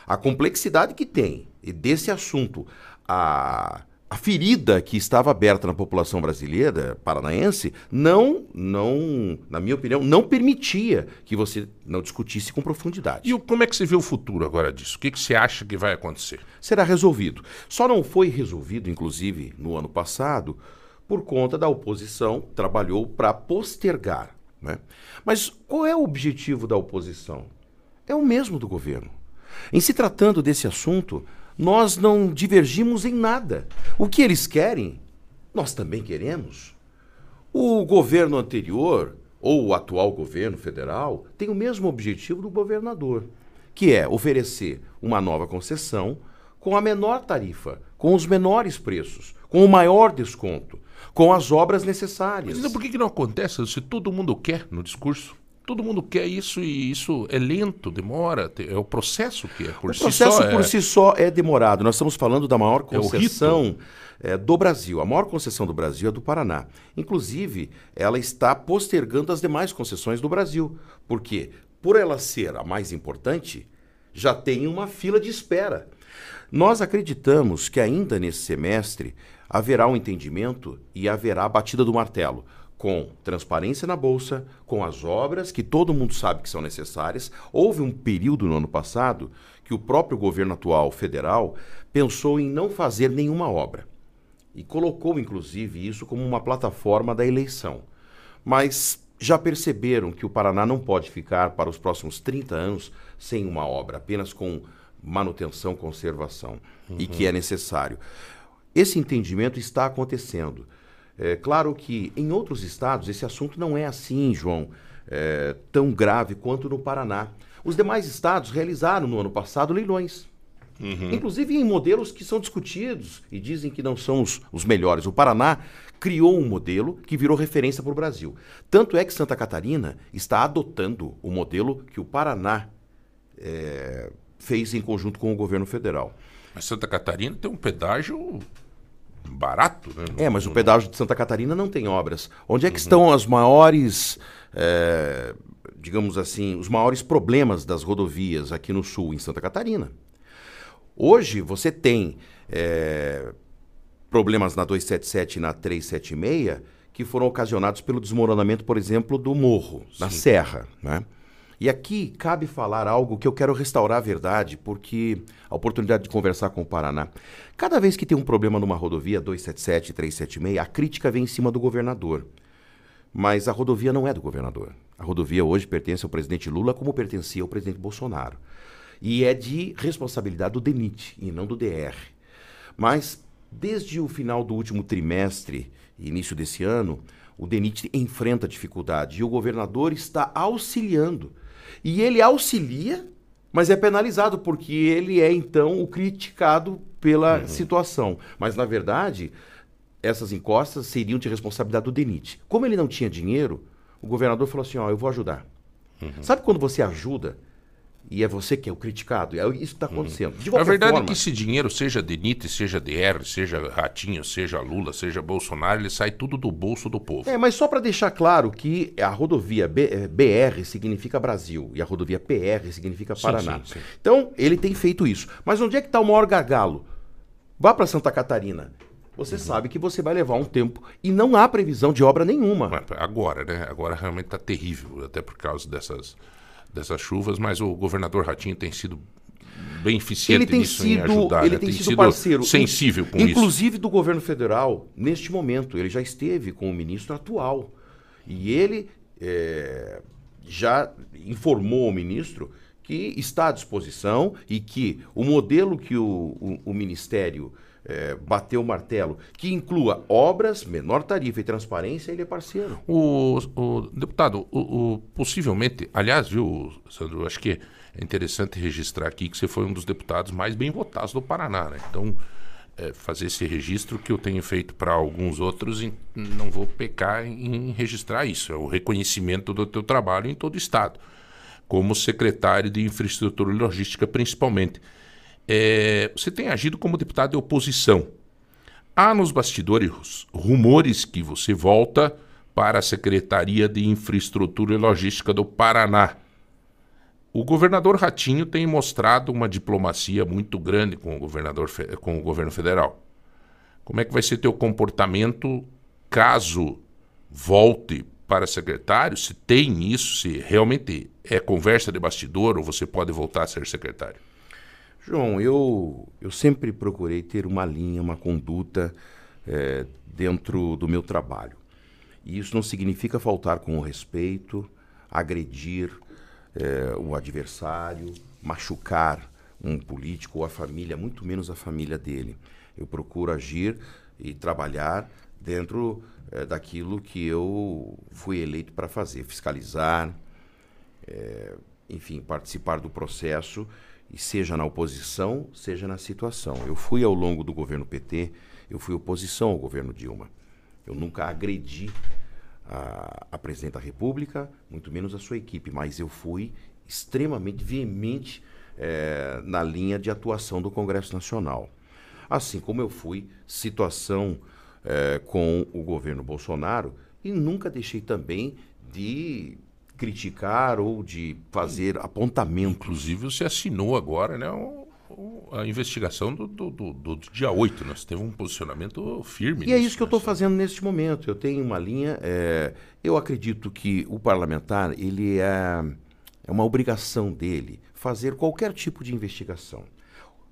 A complexidade que tem e desse assunto, a, a ferida que estava aberta na população brasileira, paranaense, não, não, na minha opinião, não permitia que você não discutisse com profundidade. E como é que você vê o futuro agora disso? O que, que você acha que vai acontecer? Será resolvido. Só não foi resolvido, inclusive, no ano passado, por conta da oposição, trabalhou para postergar. Né? Mas qual é o objetivo da oposição? É o mesmo do governo. Em se tratando desse assunto, nós não divergimos em nada. O que eles querem, nós também queremos. O governo anterior, ou o atual governo federal, tem o mesmo objetivo do governador, que é oferecer uma nova concessão com a menor tarifa, com os menores preços, com o maior desconto, com as obras necessárias. Mas então por que, que não acontece se todo mundo quer no discurso? Todo mundo quer isso e isso é lento, demora, é o processo que é por o si só. O processo por é... si só é demorado. Nós estamos falando da maior é concessão é do Brasil. A maior concessão do Brasil é do Paraná. Inclusive, ela está postergando as demais concessões do Brasil. Porque, por ela ser a mais importante, já tem uma fila de espera. Nós acreditamos que ainda nesse semestre haverá um entendimento e haverá a batida do martelo com transparência na bolsa, com as obras que todo mundo sabe que são necessárias. Houve um período no ano passado que o próprio governo atual federal pensou em não fazer nenhuma obra e colocou inclusive isso como uma plataforma da eleição. Mas já perceberam que o Paraná não pode ficar para os próximos 30 anos sem uma obra, apenas com manutenção, conservação, uhum. e que é necessário. Esse entendimento está acontecendo. É claro que em outros estados esse assunto não é assim, João, é, tão grave quanto no Paraná. Os demais estados realizaram no ano passado leilões. Uhum. Inclusive em modelos que são discutidos e dizem que não são os, os melhores. O Paraná criou um modelo que virou referência para o Brasil. Tanto é que Santa Catarina está adotando o modelo que o Paraná é, fez em conjunto com o governo federal. Mas Santa Catarina tem um pedágio barato, né? É, mas o pedágio de Santa Catarina não tem obras. Onde é que uhum. estão as maiores, é, digamos assim, os maiores problemas das rodovias aqui no sul, em Santa Catarina? Hoje você tem é, problemas na 277 e na 376 que foram ocasionados pelo desmoronamento, por exemplo, do morro, Sim. na serra, né? E aqui cabe falar algo que eu quero restaurar a verdade, porque a oportunidade de conversar com o Paraná. Cada vez que tem um problema numa rodovia 277, 376, a crítica vem em cima do governador. Mas a rodovia não é do governador. A rodovia hoje pertence ao presidente Lula como pertencia ao presidente Bolsonaro. E é de responsabilidade do DENIT e não do DR. Mas desde o final do último trimestre, início desse ano, o DENIT enfrenta dificuldade e o governador está auxiliando e ele auxilia, mas é penalizado, porque ele é, então, o criticado pela uhum. situação. Mas, na verdade, essas encostas seriam de responsabilidade do DENIT. Como ele não tinha dinheiro, o governador falou assim: Ó, eu vou ajudar. Uhum. Sabe quando você ajuda e é você que é o criticado. É isso que está uhum. acontecendo. a verdade forma, é que esse dinheiro, seja DENIT, seja DR, seja Ratinho, seja Lula, seja Bolsonaro, ele sai tudo do bolso do povo. É, mas só para deixar claro que a rodovia B, BR significa Brasil e a rodovia PR significa Paraná. Sim, sim, sim. Então, ele tem feito isso. Mas onde é que está o maior gargalo? Vá para Santa Catarina. Você uhum. sabe que você vai levar um tempo e não há previsão de obra nenhuma. Agora, né? Agora realmente está terrível, até por causa dessas dessas chuvas, mas o governador Ratinho tem sido bem eficiente ele tem nisso sido, em ajudar. Ele né? tem, tem, sido, parceiro. Sensível com inclusive isso. Inclusive do governo federal, neste momento. Ele já esteve com o ministro atual. E ele é, já informou o ministro que está à disposição e que o modelo que o, o, o Ministério é, bateu o martelo, que inclua obras, menor tarifa e transparência, ele é parceiro. O, o deputado, o, o, possivelmente, aliás, viu, Sandro, acho que é interessante registrar aqui que você foi um dos deputados mais bem votados do Paraná, né? Então, é, fazer esse registro que eu tenho feito para alguns outros não vou pecar em registrar isso. É o reconhecimento do teu trabalho em todo o Estado, como secretário de Infraestrutura e Logística, principalmente. É, você tem agido como deputado de oposição. Há nos bastidores rumores que você volta para a Secretaria de Infraestrutura e Logística do Paraná. o governador Ratinho tem mostrado uma diplomacia muito grande com o governador com o governo federal. Como é que vai ser teu comportamento caso volte para secretário? Se tem isso, se realmente é conversa de bastidor ou você pode voltar a ser secretário? João, eu, eu sempre procurei ter uma linha, uma conduta é, dentro do meu trabalho. E isso não significa faltar com o respeito, agredir é, o adversário, machucar um político ou a família, muito menos a família dele. Eu procuro agir e trabalhar dentro é, daquilo que eu fui eleito para fazer, fiscalizar, é, enfim, participar do processo e seja na oposição, seja na situação. Eu fui ao longo do governo PT, eu fui oposição ao governo Dilma. Eu nunca agredi a, a presidente da República, muito menos a sua equipe, mas eu fui extremamente veemente é, na linha de atuação do Congresso Nacional. Assim como eu fui situação é, com o governo Bolsonaro e nunca deixei também de criticar ou de fazer apontamento. Inclusive, você assinou agora né, a investigação do, do, do, do dia 8. Nós né? teve um posicionamento firme. E é isso que eu estou fazendo neste momento. Eu tenho uma linha. É, eu acredito que o parlamentar ele é, é uma obrigação dele fazer qualquer tipo de investigação.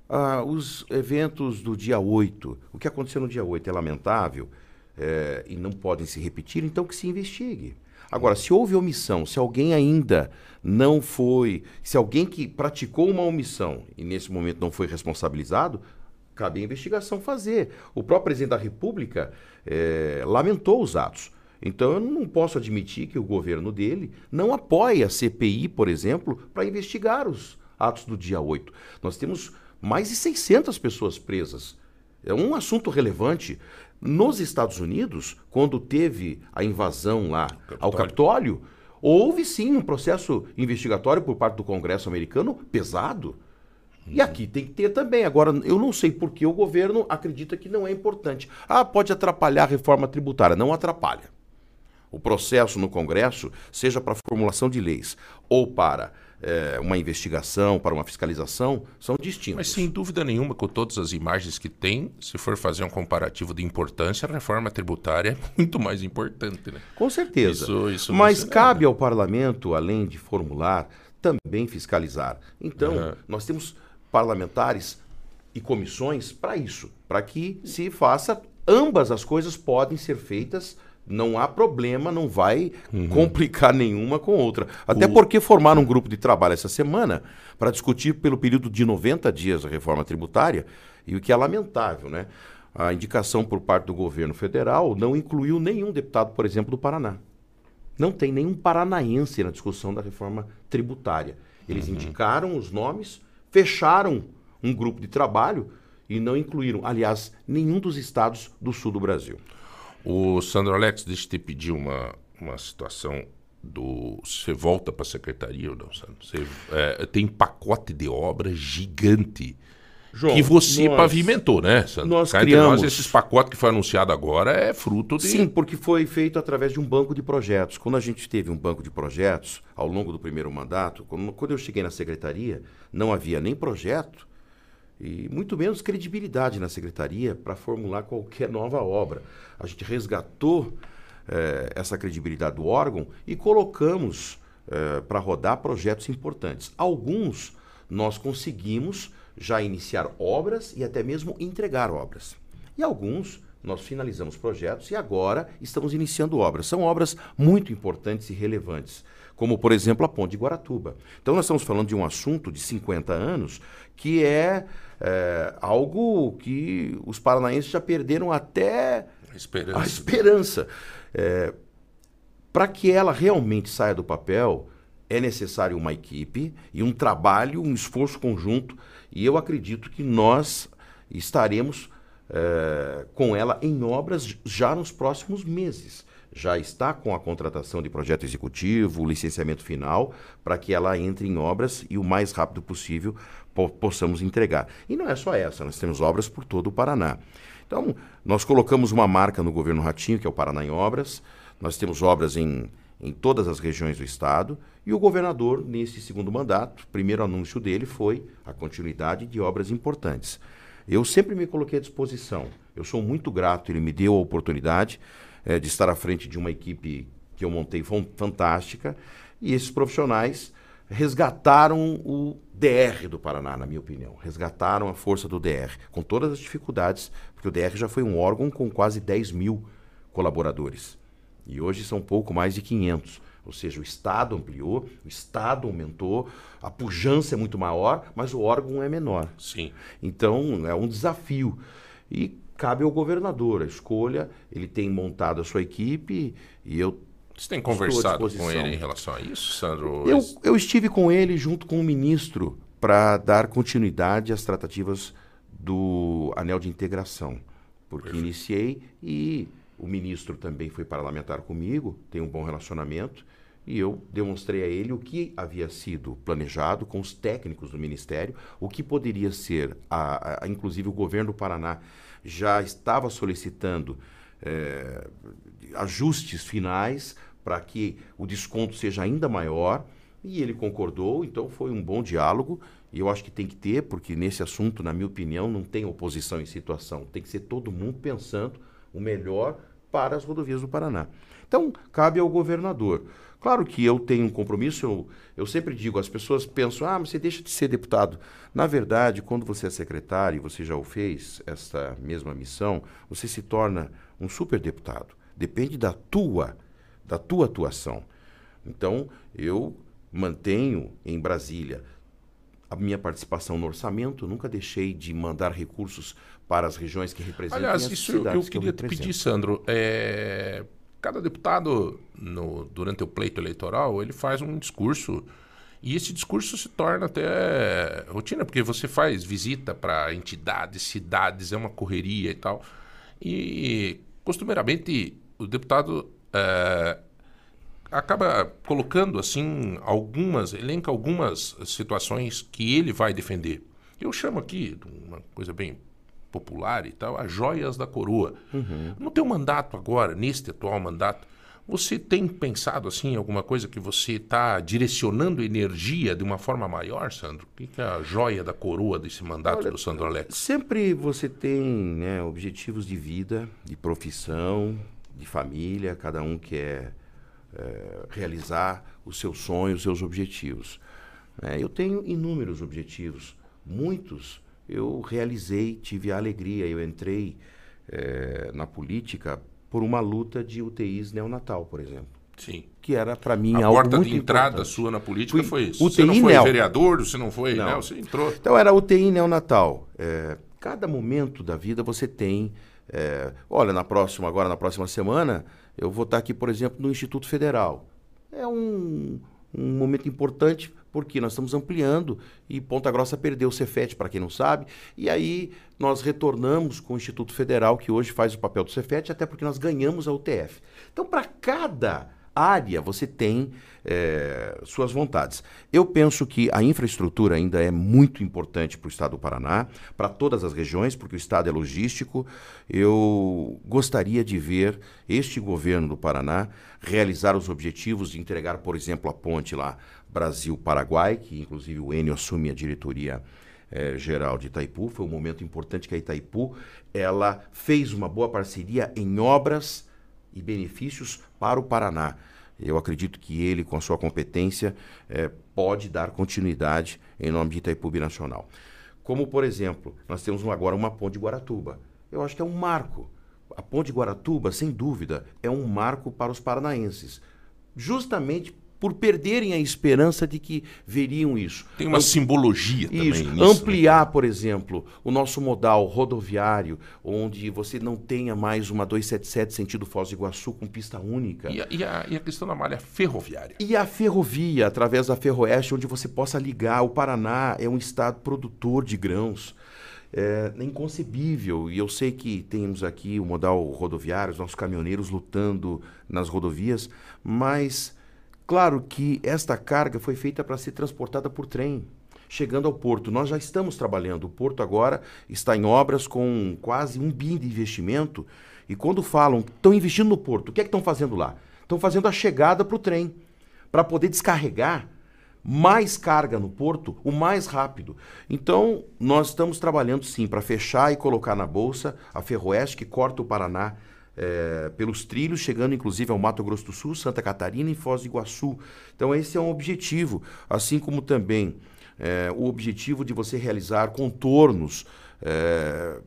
Ah, os eventos do dia 8, o que aconteceu no dia 8 é lamentável é, e não podem se repetir, então que se investigue. Agora, se houve omissão, se alguém ainda não foi, se alguém que praticou uma omissão e nesse momento não foi responsabilizado, cabe a investigação fazer. O próprio presidente da República é, lamentou os atos. Então eu não posso admitir que o governo dele não apoie a CPI, por exemplo, para investigar os atos do dia 8. Nós temos mais de 600 pessoas presas. É um assunto relevante. Nos Estados Unidos, quando teve a invasão lá Capitólio. ao Capitólio, houve sim um processo investigatório por parte do Congresso americano pesado. E aqui tem que ter também. Agora, eu não sei por que o governo acredita que não é importante. Ah, pode atrapalhar a reforma tributária. Não atrapalha. O processo no Congresso, seja para formulação de leis ou para é, uma investigação, para uma fiscalização, são distintos. Mas sem dúvida nenhuma, com todas as imagens que tem, se for fazer um comparativo de importância, a reforma tributária é muito mais importante. Né? Com certeza. Isso, isso Mas cabe ao parlamento, além de formular, também fiscalizar. Então, uhum. nós temos parlamentares e comissões para isso, para que se faça. Ambas as coisas podem ser feitas não há problema, não vai uhum. complicar nenhuma com outra. Até o... porque formaram um grupo de trabalho essa semana para discutir pelo período de 90 dias a reforma tributária, e o que é lamentável, né? A indicação por parte do governo federal não incluiu nenhum deputado, por exemplo, do Paraná. Não tem nenhum paranaense na discussão da reforma tributária. Eles uhum. indicaram os nomes, fecharam um grupo de trabalho e não incluíram, aliás, nenhum dos estados do sul do Brasil. O Sandro Alex, deixa eu te pedir uma, uma situação do. Você volta para a secretaria ou não, Sandro? Você, é, tem pacote de obra gigante. João, que você nós, pavimentou, né, Sandro? Nós Cá criamos... Nós, esses pacotes que foi anunciado agora é fruto de... Sim, porque foi feito através de um banco de projetos. Quando a gente teve um banco de projetos, ao longo do primeiro mandato, quando, quando eu cheguei na secretaria, não havia nem projeto, e muito menos credibilidade na secretaria para formular qualquer nova obra. A gente resgatou eh, essa credibilidade do órgão e colocamos eh, para rodar projetos importantes. Alguns nós conseguimos já iniciar obras e até mesmo entregar obras. E alguns nós finalizamos projetos e agora estamos iniciando obras. São obras muito importantes e relevantes como por exemplo a Ponte de Guaratuba. Então nós estamos falando de um assunto de 50 anos que é, é algo que os paranaenses já perderam até a esperança. A esperança. É, Para que ela realmente saia do papel, é necessário uma equipe e um trabalho, um esforço conjunto, e eu acredito que nós estaremos é, com ela em obras já nos próximos meses já está com a contratação de projeto executivo, o licenciamento final, para que ela entre em obras e o mais rápido possível po possamos entregar. E não é só essa, nós temos obras por todo o Paraná. Então, nós colocamos uma marca no governo Ratinho, que é o Paraná em Obras. Nós temos obras em, em todas as regiões do estado, e o governador, nesse segundo mandato, o primeiro anúncio dele foi a continuidade de obras importantes. Eu sempre me coloquei à disposição. Eu sou muito grato, ele me deu a oportunidade é, de estar à frente de uma equipe que eu montei fantástica, e esses profissionais resgataram o DR do Paraná, na minha opinião. Resgataram a força do DR, com todas as dificuldades, porque o DR já foi um órgão com quase 10 mil colaboradores. E hoje são pouco mais de 500. Ou seja, o Estado ampliou, o Estado aumentou, a pujança é muito maior, mas o órgão é menor. Sim. Então, é um desafio. E cabe ao governador a escolha. Ele tem montado a sua equipe e eu. Você tem conversado com ele em relação a isso, Sandro? Eu, eu estive com ele junto com o ministro para dar continuidade às tratativas do anel de integração. Porque Perfeito. iniciei e o ministro também foi parlamentar comigo, tem um bom relacionamento, e eu demonstrei a ele o que havia sido planejado com os técnicos do ministério, o que poderia ser, a, a inclusive o governo do Paraná já estava solicitando é, ajustes finais para que o desconto seja ainda maior, e ele concordou, então foi um bom diálogo, e eu acho que tem que ter, porque nesse assunto, na minha opinião, não tem oposição em situação, tem que ser todo mundo pensando o melhor para as rodovias do Paraná. Então, cabe ao governador. Claro que eu tenho um compromisso, eu, eu sempre digo, as pessoas pensam, ah, mas você deixa de ser deputado. Na verdade, quando você é secretário, e você já o fez, essa mesma missão, você se torna um superdeputado. Depende da tua, da tua atuação. Então, eu mantenho em Brasília a minha participação no orçamento, nunca deixei de mandar recursos para as regiões que representam. Aliás, isso eu, eu queria que eu te pedir, Sandro. É, cada deputado, no, durante o pleito eleitoral, ele faz um discurso. E esse discurso se torna até rotina, porque você faz visita para entidades, cidades, é uma correria e tal. E, costumeiramente, o deputado é, acaba colocando assim algumas, elenca algumas situações que ele vai defender. Eu chamo aqui, uma coisa bem popular e tal, as joias da coroa. Uhum. No teu mandato agora, neste atual mandato, você tem pensado assim alguma coisa que você está direcionando energia de uma forma maior, Sandro? O que é a joia da coroa desse mandato Olha, do Sandro Alex? Sempre você tem né, objetivos de vida, de profissão, de família, cada um quer é, realizar os seus sonhos, os seus objetivos. É, eu tenho inúmeros objetivos, muitos eu realizei, tive a alegria, eu entrei é, na política por uma luta de UTIs neonatal, por exemplo. Sim. Que era para mim a algo porta de entrada importante. sua na política Fui foi isso. UTI você não foi neo. vereador, você não foi, Não. né? Você entrou. Então era UTI neonatal. É, cada momento da vida você tem. É, olha, na próxima, agora na próxima semana, eu vou estar aqui, por exemplo, no Instituto Federal. É um, um momento importante porque nós estamos ampliando e Ponta Grossa perdeu o Cefet, para quem não sabe, e aí nós retornamos com o Instituto Federal, que hoje faz o papel do Cefet, até porque nós ganhamos a UTF. Então, para cada área você tem é, suas vontades. Eu penso que a infraestrutura ainda é muito importante para o estado do Paraná, para todas as regiões, porque o estado é logístico. Eu gostaria de ver este governo do Paraná realizar os objetivos de entregar, por exemplo, a ponte lá Brasil-Paraguai, que inclusive o Enio assume a diretoria eh, geral de Itaipu. Foi um momento importante que a Itaipu ela fez uma boa parceria em obras e benefícios para o Paraná. Eu acredito que ele, com a sua competência, eh, pode dar continuidade em nome de Itaipu Binacional. Como, por exemplo, nós temos agora uma ponte de Guaratuba. Eu acho que é um marco. A ponte de Guaratuba, sem dúvida, é um marco para os paranaenses. Justamente por perderem a esperança de que veriam isso. Tem uma simbologia também Isso, nisso. né? ampliar, por exemplo, o nosso modal rodoviário, onde você não tenha mais uma 277 sentido Foz do Iguaçu com pista única. E a, e a- e a questão da malha ferroviária? E a ferrovia, através da Ferroeste, onde você possa ligar. O Paraná é um estado produtor de grãos. É inconcebível. E eu sei que temos aqui o modal rodoviário, os nossos caminhoneiros lutando nas rodovias, mas claro que esta carga foi feita para ser transportada por trem. Chegando ao porto, nós já estamos trabalhando. O porto agora está em obras com quase um bi de investimento. E quando falam, estão investindo no porto, o que é que estão fazendo lá? estão fazendo a chegada para o trem, para poder descarregar mais carga no porto o mais rápido. Então, nós estamos trabalhando sim para fechar e colocar na bolsa a Ferroeste, que corta o Paraná é, pelos trilhos, chegando inclusive ao Mato Grosso do Sul, Santa Catarina e Foz do Iguaçu. Então, esse é um objetivo, assim como também é, o objetivo de você realizar contornos. É,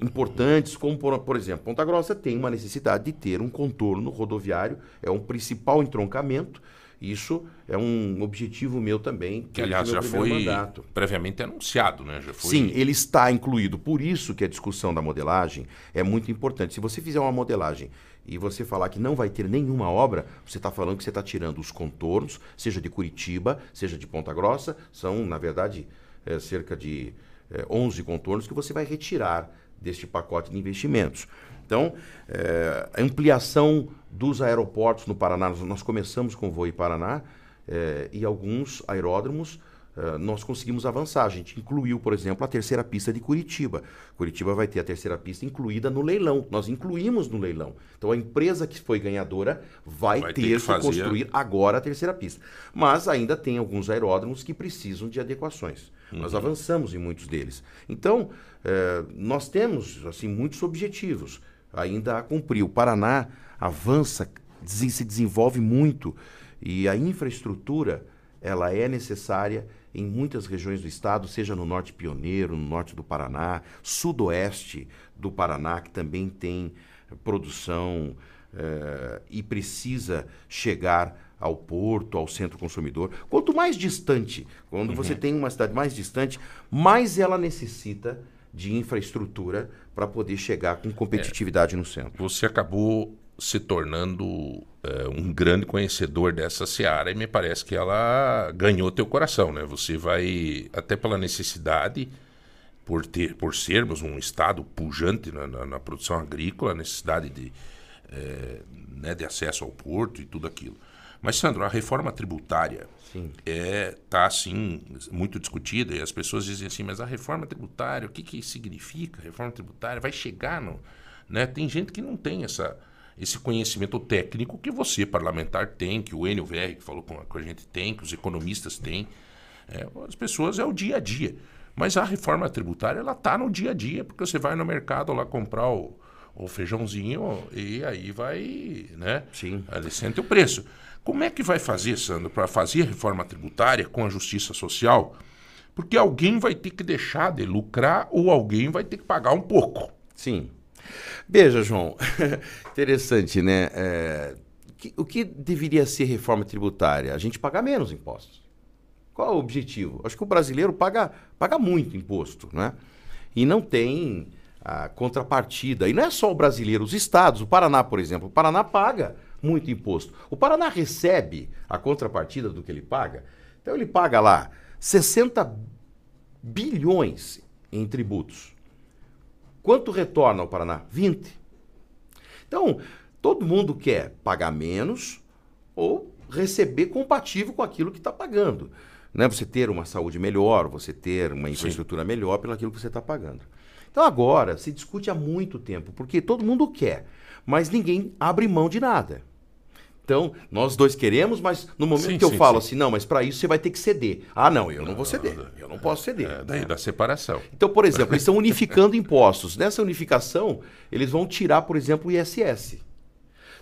importantes, como por, por, exemplo, Ponta Grossa tem uma necessidade de ter um contorno rodoviário, é um principal entroncamento, isso é um objetivo meu também. Que, aliás, já foi mandato. previamente anunciado, né? Já foi... Sim, ele está incluído. Por isso que a discussão da modelagem é muito importante. Se você fizer uma modelagem e você falar que não vai ter nenhuma obra, você está falando que você está tirando os contornos, seja de Curitiba, seja de Ponta Grossa, são, na verdade, é, cerca de é, 11 contornos que você vai retirar deste pacote de investimentos. Então, é, a ampliação dos aeroportos no Paraná, nós começamos com o Voe Paraná é, e alguns aeródromos é, nós conseguimos avançar. A gente incluiu, por exemplo, a terceira pista de Curitiba. Curitiba vai ter a terceira pista incluída no leilão. Nós incluímos no leilão. Então a empresa que foi ganhadora vai, vai ter, ter, que, que construir agora a terceira pista. Mas ainda tem alguns aeródromos que precisam de adequações. Uhum. Nós avançamos em muitos deles. Então, é, nós temos assim muitos objetivos ainda a cumprir. O Paraná avança, se desenvolve muito e a infraestrutura ela é necessária em muitas regiões do estado, seja no norte pioneiro, no norte do Paraná, sudoeste do Paraná, que também tem produção eh, e precisa chegar ao porto, ao centro consumidor. Quanto mais distante, quando uhum. você tem uma cidade mais distante, mais ela necessita de infraestrutura para poder chegar com competitividade é, no centro. Você acabou se tornando é, um grande conhecedor dessa seara e me parece que ela ganhou teu coração, né? Você vai até pela necessidade por ter, por sermos um estado pujante na, na, na produção agrícola, necessidade de, é, né, de acesso ao porto e tudo aquilo. Mas Sandro, a reforma tributária está é tá assim muito discutida e as pessoas dizem assim, mas a reforma tributária, o que que significa? A reforma tributária vai chegar no, né? Tem gente que não tem essa esse conhecimento técnico que você, parlamentar, tem, que o Enio VR, que falou com a, com a gente, tem, que os economistas têm. É, as pessoas é o dia a dia. Mas a reforma tributária, ela está no dia a dia, porque você vai no mercado lá comprar o, o feijãozinho e aí vai, né? Sim. Ele sente o preço. Como é que vai fazer, Sandro, para fazer a reforma tributária com a justiça social? Porque alguém vai ter que deixar de lucrar ou alguém vai ter que pagar um pouco. Sim. Veja, João, interessante, né? É, que, o que deveria ser reforma tributária? A gente pagar menos impostos. Qual é o objetivo? Acho que o brasileiro paga, paga muito imposto, né? E não tem a contrapartida. E não é só o brasileiro, os estados, o Paraná, por exemplo. O Paraná paga muito imposto. O Paraná recebe a contrapartida do que ele paga. Então ele paga lá 60 bilhões em tributos. Quanto retorna ao Paraná? 20. Então, todo mundo quer pagar menos ou receber compatível com aquilo que está pagando. Né? Você ter uma saúde melhor, você ter uma infraestrutura Sim. melhor pelo aquilo que você está pagando. Então agora se discute há muito tempo, porque todo mundo quer, mas ninguém abre mão de nada. Então, nós dois queremos, mas no momento sim, que eu sim, falo sim. assim, não, mas para isso você vai ter que ceder. Ah, não, eu não, não vou ceder. Eu não posso ceder. É, daí da separação. Então, por exemplo, eles estão unificando impostos. Nessa unificação, eles vão tirar, por exemplo, o ISS.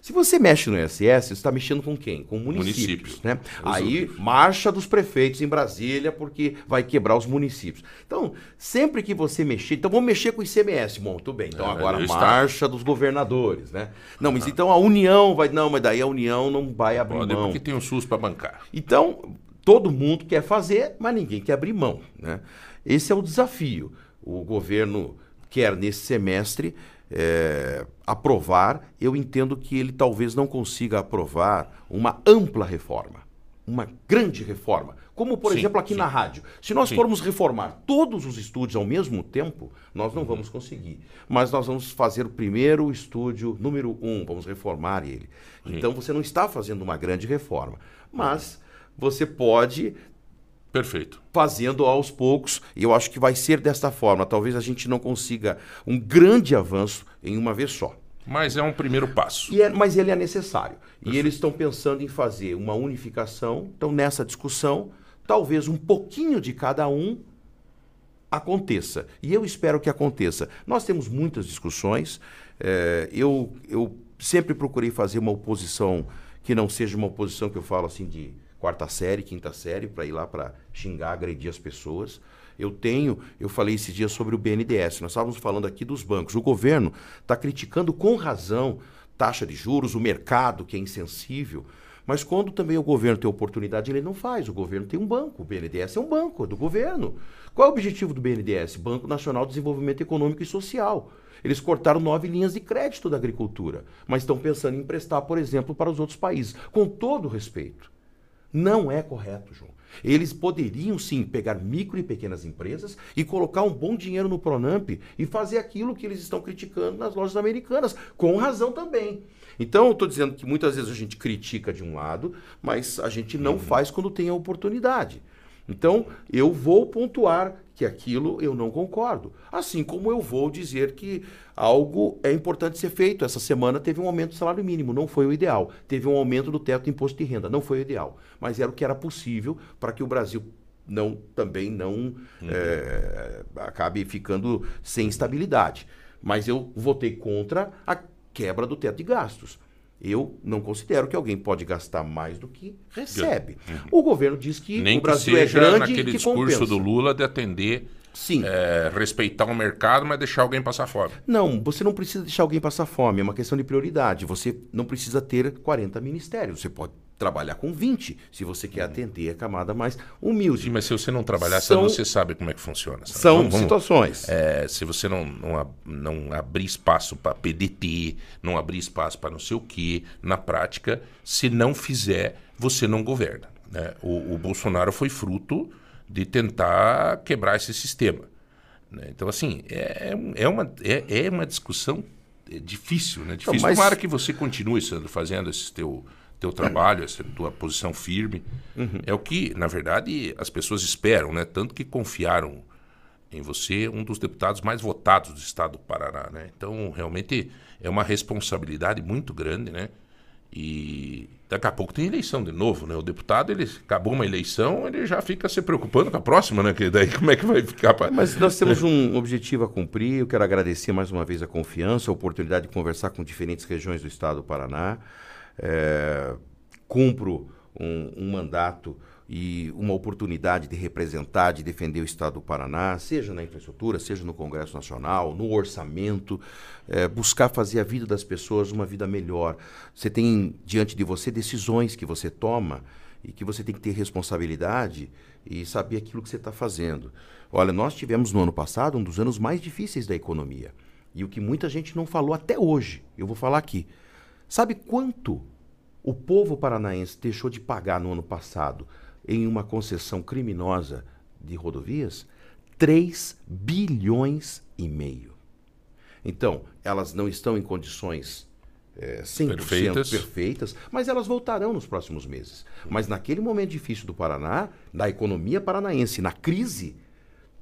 Se você mexe no ISS, você está mexendo com quem? Com municípios. municípios. Né? Aí, marcha dos prefeitos em Brasília, porque vai quebrar os municípios. Então, sempre que você mexer. Então, vamos mexer com o ICMS. Bom, tudo bem. Então, é, agora, marcha dos governadores. Né? Não, mas ah. então a União vai. Não, mas daí a União não vai abrir Pode, mão. Porque tem o SUS para bancar. Então, todo mundo quer fazer, mas ninguém quer abrir mão. Né? Esse é o desafio. O governo quer, nesse semestre, é, aprovar, eu entendo que ele talvez não consiga aprovar uma ampla reforma, uma grande reforma. Como, por sim, exemplo, aqui sim. na rádio. Se nós sim. formos reformar todos os estúdios ao mesmo tempo, nós não uhum. vamos conseguir. Mas nós vamos fazer o primeiro estúdio, número um, vamos reformar ele. Então você não está fazendo uma grande reforma. Mas você pode Perfeito. Fazendo aos poucos, e eu acho que vai ser desta forma. Talvez a gente não consiga um grande avanço em uma vez só. Mas é um primeiro passo. É, mas ele é necessário. E eles estão pensando em fazer uma unificação. Então, nessa discussão, talvez um pouquinho de cada um aconteça. E eu espero que aconteça. Nós temos muitas discussões. É, eu, eu sempre procurei fazer uma oposição que não seja uma oposição que eu falo assim de quarta série, quinta série, para ir lá para xingar, agredir as pessoas. Eu tenho, eu falei esse dia sobre o BNDES, nós estávamos falando aqui dos bancos. O governo está criticando com razão taxa de juros, o mercado que é insensível. Mas quando também o governo tem oportunidade, ele não faz. O governo tem um banco. O BNDES é um banco, é do governo. Qual é o objetivo do BNDES? Banco Nacional de Desenvolvimento Econômico e Social. Eles cortaram nove linhas de crédito da agricultura, mas estão pensando em emprestar, por exemplo, para os outros países. Com todo respeito. Não é correto, João. Eles poderiam sim pegar micro e pequenas empresas e colocar um bom dinheiro no Pronamp e fazer aquilo que eles estão criticando nas lojas americanas, com razão também. Então, eu estou dizendo que muitas vezes a gente critica de um lado, mas a gente não uhum. faz quando tem a oportunidade. Então, eu vou pontuar que aquilo eu não concordo. Assim como eu vou dizer que algo é importante ser feito. Essa semana teve um aumento do salário mínimo, não foi o ideal. Teve um aumento do teto do imposto de renda, não foi o ideal. Mas era o que era possível para que o Brasil não também não uhum. é, acabe ficando sem estabilidade. Mas eu votei contra a quebra do teto de gastos. Eu não considero que alguém pode gastar mais do que recebe. Uhum. O governo diz que Nem o Brasil que é seja grande naquele que discurso compensa. do Lula de atender, Sim. É, respeitar o mercado, mas deixar alguém passar fome. Não, você não precisa deixar alguém passar fome, é uma questão de prioridade. Você não precisa ter 40 ministérios, você pode trabalhar com 20, se você quer atender a camada mais humilde. Mas se você não trabalhar, São- você sabe como é que funciona. sabe? São Vamos- vamos- situações. É, se você não, não, não abrir espaço para PDT, não abrir espaço para não sei o quê, na prática, se não fizer, você não governa. né? O, o Bolsonaro foi fruto de tentar quebrar esse sistema. né? Então, assim, é, é, uma, é, é uma discussão é, difícil, né? Difícil. mas- Tomara que você continue sendo, fazendo esse teu, teu trabalho, essa tua posição firme. É o que, na verdade, as pessoas esperam, né? Tanto que confiaram em você um dos deputados mais votados do estado do Paraná, né? Então, realmente é uma responsabilidade muito grande, né? E daqui a pouco tem eleição de novo, né? O deputado, ele acabou uma eleição, ele já fica se preocupando com a próxima, né? Que daí como é que vai ficar? Pra... Mas nós temos um objetivo a cumprir. Eu quero agradecer mais uma vez a confiança, a oportunidade de conversar com diferentes regiões do estado do Paraná. É, cumpro um, um mandato e uma oportunidade de representar, de defender o estado do Paraná, seja na infraestrutura, seja no Congresso Nacional, no orçamento, é, buscar fazer a vida das pessoas uma vida melhor. Você tem diante de você decisões que você toma e que você tem que ter responsabilidade e saber aquilo que você está fazendo. Olha, nós tivemos no ano passado um dos anos mais difíceis da economia. E o que muita gente não falou até hoje, eu vou falar aqui. Sabe quanto o povo paranaense deixou de pagar no ano passado em uma concessão criminosa de rodovias? 3 bilhões e meio. Então, elas não estão em condições é, 100% Perfeitas. perfeitas, mas elas voltarão nos próximos meses. Mas naquele momento difícil do Paraná, da economia paranaense, na crise,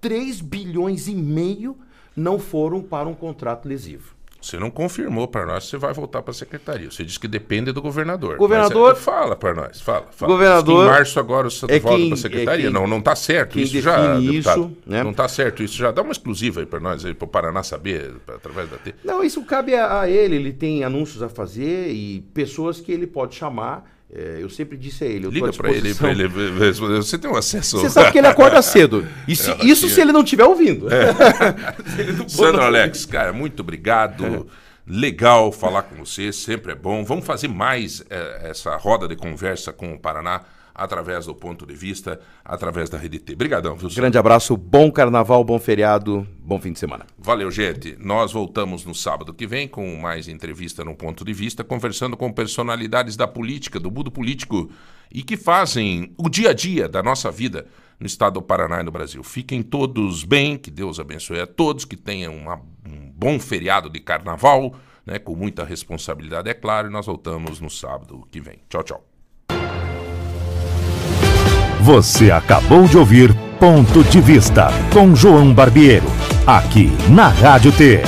3 bilhões e meio não foram para um contrato lesivo. Você não confirmou para nós se você vai voltar para a secretaria. Você disse que depende do governador. Governador- Mas, é, fala para nós, fala. fala. Governador- Em março agora você é volta para a secretaria. é quem- não, não está certo isso já, deputado. isso, né? Não está certo isso já. Dá uma exclusiva aí para nós, para o Paraná saber, pra- através da T. Não, isso cabe a, a ele. Ele tem anúncios a fazer e pessoas que ele pode chamar. É, eu sempre disse a ele. Eu Liga para ele, para ele responder. Você tem um acesso. Você sabe que ele acorda cedo. E se- isso se ele não estiver ouvindo. Não for- Sandro Alex, cara, muito obrigado. Legal falar com você, sempre é bom. Vamos fazer mais eh, essa roda de conversa com o Paraná através do ponto de vista, através da Rede T. Obrigadão, viu? Grande abraço, bom carnaval, bom feriado, bom fim de semana. Valeu, gente. Nós voltamos no sábado que vem com mais entrevista no ponto de vista, conversando com personalidades da política, do mundo político e que fazem o dia a dia da nossa vida no estado do Paraná e no Brasil. Fiquem todos bem, que Deus abençoe a todos, que tenham uma- um bom feriado de carnaval, né, com muita responsabilidade, é claro, e nós voltamos no sábado que vem. Tchau, tchau. Você acabou de ouvir Ponto de Vista com João Barbiero, aqui na Rádio T.